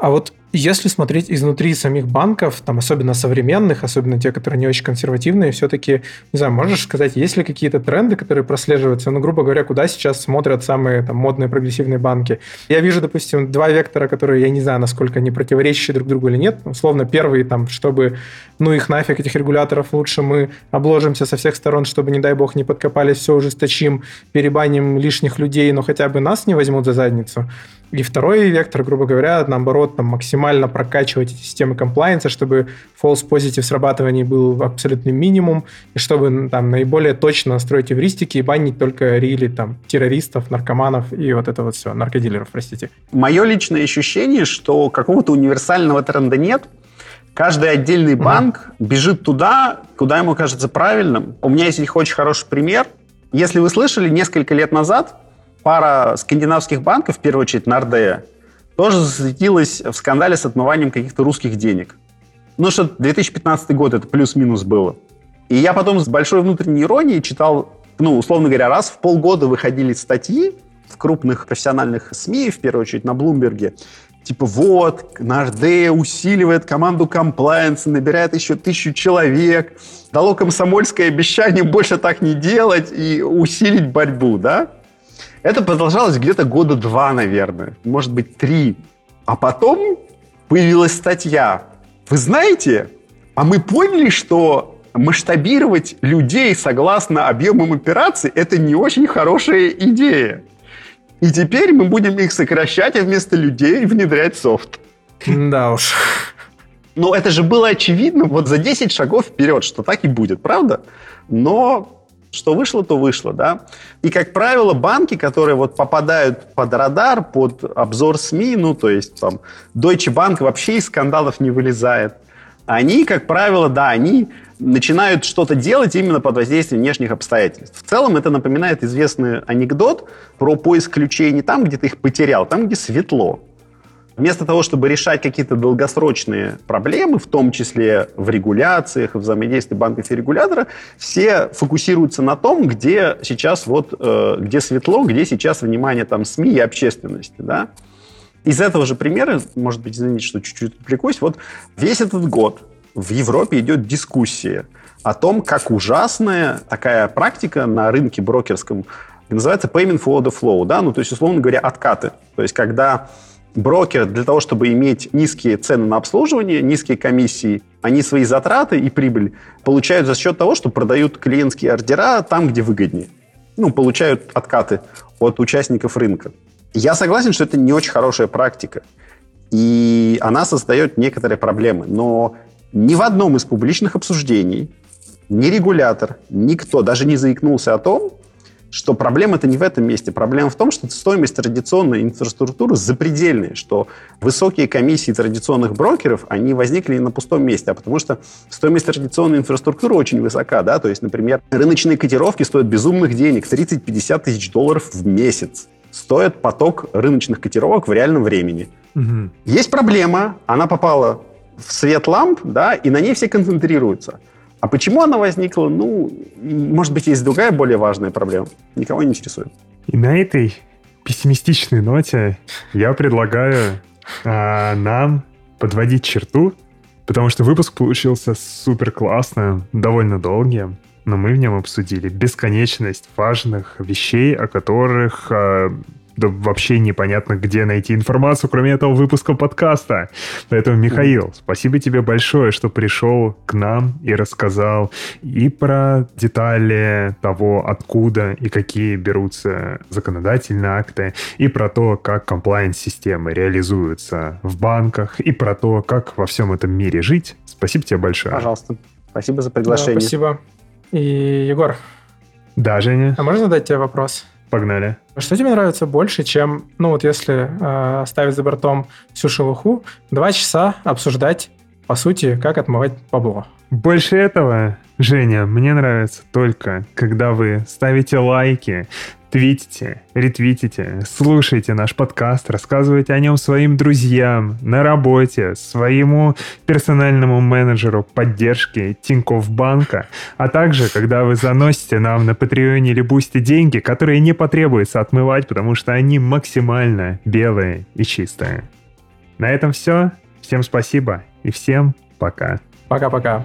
[SPEAKER 2] А вот если смотреть изнутри самих банков, там особенно современных, особенно те, которые не очень консервативные, все-таки, не знаю, можешь сказать, есть ли какие-то тренды, которые прослеживаются? Ну, грубо говоря, куда сейчас смотрят самые там, модные прогрессивные банки? Я вижу, допустим, два вектора, которые, я не знаю, насколько они противоречащие друг другу или нет. Условно, первый, там, чтобы, ну, их нафиг, этих регуляторов, лучше мы обложимся со всех сторон, чтобы, не дай бог, не подкопались, все ужесточим, перебаним лишних людей, но хотя бы нас не возьмут за задницу. И второй вектор, грубо говоря, наоборот, там, максимально прокачивать эти системы комплайенса, чтобы false positive срабатываний был абсолютный минимум, и чтобы там наиболее точно настроить эвристики и банить только рили там террористов, наркоманов и вот это вот все, наркодилеров, простите.
[SPEAKER 3] Мое личное ощущение, что какого-то универсального тренда нет, Каждый отдельный банк угу. бежит туда, куда ему кажется правильным. У меня есть очень хороший пример. Если вы слышали, несколько лет назад пара скандинавских банков, в первую очередь Нордея, тоже засветилась в скандале с отмыванием каких-то русских денег. Ну что 2015 год это плюс-минус было. И я потом с большой внутренней иронией читал, ну, условно говоря, раз в полгода выходили статьи в крупных профессиональных СМИ, в первую очередь на Блумберге, типа вот, Д усиливает команду комплайенса, набирает еще тысячу человек, дало комсомольское обещание больше так не делать и усилить борьбу, да? Это продолжалось где-то года два, наверное, может быть, три. А потом появилась статья. Вы знаете, а мы поняли, что масштабировать людей согласно объемам операций – это не очень хорошая идея. И теперь мы будем их сокращать, а вместо людей внедрять софт.
[SPEAKER 2] Да уж.
[SPEAKER 3] Но это же было очевидно вот за 10 шагов вперед, что так и будет, правда? Но что вышло, то вышло, да. И, как правило, банки, которые вот попадают под радар, под обзор СМИ, ну, то есть там Deutsche Bank вообще из скандалов не вылезает, они, как правило, да, они начинают что-то делать именно под воздействием внешних обстоятельств. В целом это напоминает известный анекдот про поиск ключей не там, где ты их потерял, там, где светло. Вместо того, чтобы решать какие-то долгосрочные проблемы, в том числе в регуляциях, в взаимодействии банков и регулятора, все фокусируются на том, где сейчас вот, э, где светло, где сейчас внимание там СМИ и общественности, да. Из этого же примера, может быть, извините, что чуть-чуть отвлекусь, вот весь этот год в Европе идет дискуссия о том, как ужасная такая практика на рынке брокерском называется payment for the flow, да, ну, то есть, условно говоря, откаты. То есть, когда брокер для того, чтобы иметь низкие цены на обслуживание, низкие комиссии, они свои затраты и прибыль получают за счет того, что продают клиентские ордера там, где выгоднее. Ну, получают откаты от участников рынка. Я согласен, что это не очень хорошая практика. И она создает некоторые проблемы. Но ни в одном из публичных обсуждений ни регулятор, никто даже не заикнулся о том, что проблема-то не в этом месте. Проблема в том, что стоимость традиционной инфраструктуры запредельная, что высокие комиссии традиционных брокеров, они возникли на пустом месте, а потому что стоимость традиционной инфраструктуры очень высока, да, то есть, например, рыночные котировки стоят безумных денег, 30-50 тысяч долларов в месяц. стоит поток рыночных котировок в реальном времени. Угу. Есть проблема, она попала в свет ламп, да, и на ней все концентрируются. А почему она возникла? Ну, может быть, есть другая более важная проблема. Никого не интересует.
[SPEAKER 1] И на этой пессимистичной ноте я предлагаю а, нам подводить черту, потому что выпуск получился супер классно, довольно долгий, но мы в нем обсудили бесконечность важных вещей, о которых а, да вообще непонятно, где найти информацию, кроме этого выпуска подкаста. Поэтому, Михаил, спасибо тебе большое, что пришел к нам и рассказал и про детали того, откуда и какие берутся законодательные акты, и про то, как комплайенс-системы реализуются в банках, и про то, как во всем этом мире жить. Спасибо тебе большое.
[SPEAKER 3] Пожалуйста. Спасибо за приглашение. Да,
[SPEAKER 2] спасибо. И, Егор.
[SPEAKER 1] Да, Женя.
[SPEAKER 2] А можно задать тебе вопрос?
[SPEAKER 1] Погнали.
[SPEAKER 2] Что тебе нравится больше, чем, ну вот если э, оставить за бортом всю шелуху, два часа обсуждать, по сути, как отмывать бабло?
[SPEAKER 1] Больше этого, Женя, мне нравится только, когда вы ставите лайки, твитите, ретвитите, слушайте наш подкаст, рассказывайте о нем своим друзьям на работе, своему персональному менеджеру поддержки Тинькофф Банка, а также, когда вы заносите нам на Патреоне или Бусти деньги, которые не потребуется отмывать, потому что они максимально белые и чистые. На этом все. Всем спасибо и всем пока.
[SPEAKER 2] Пока-пока.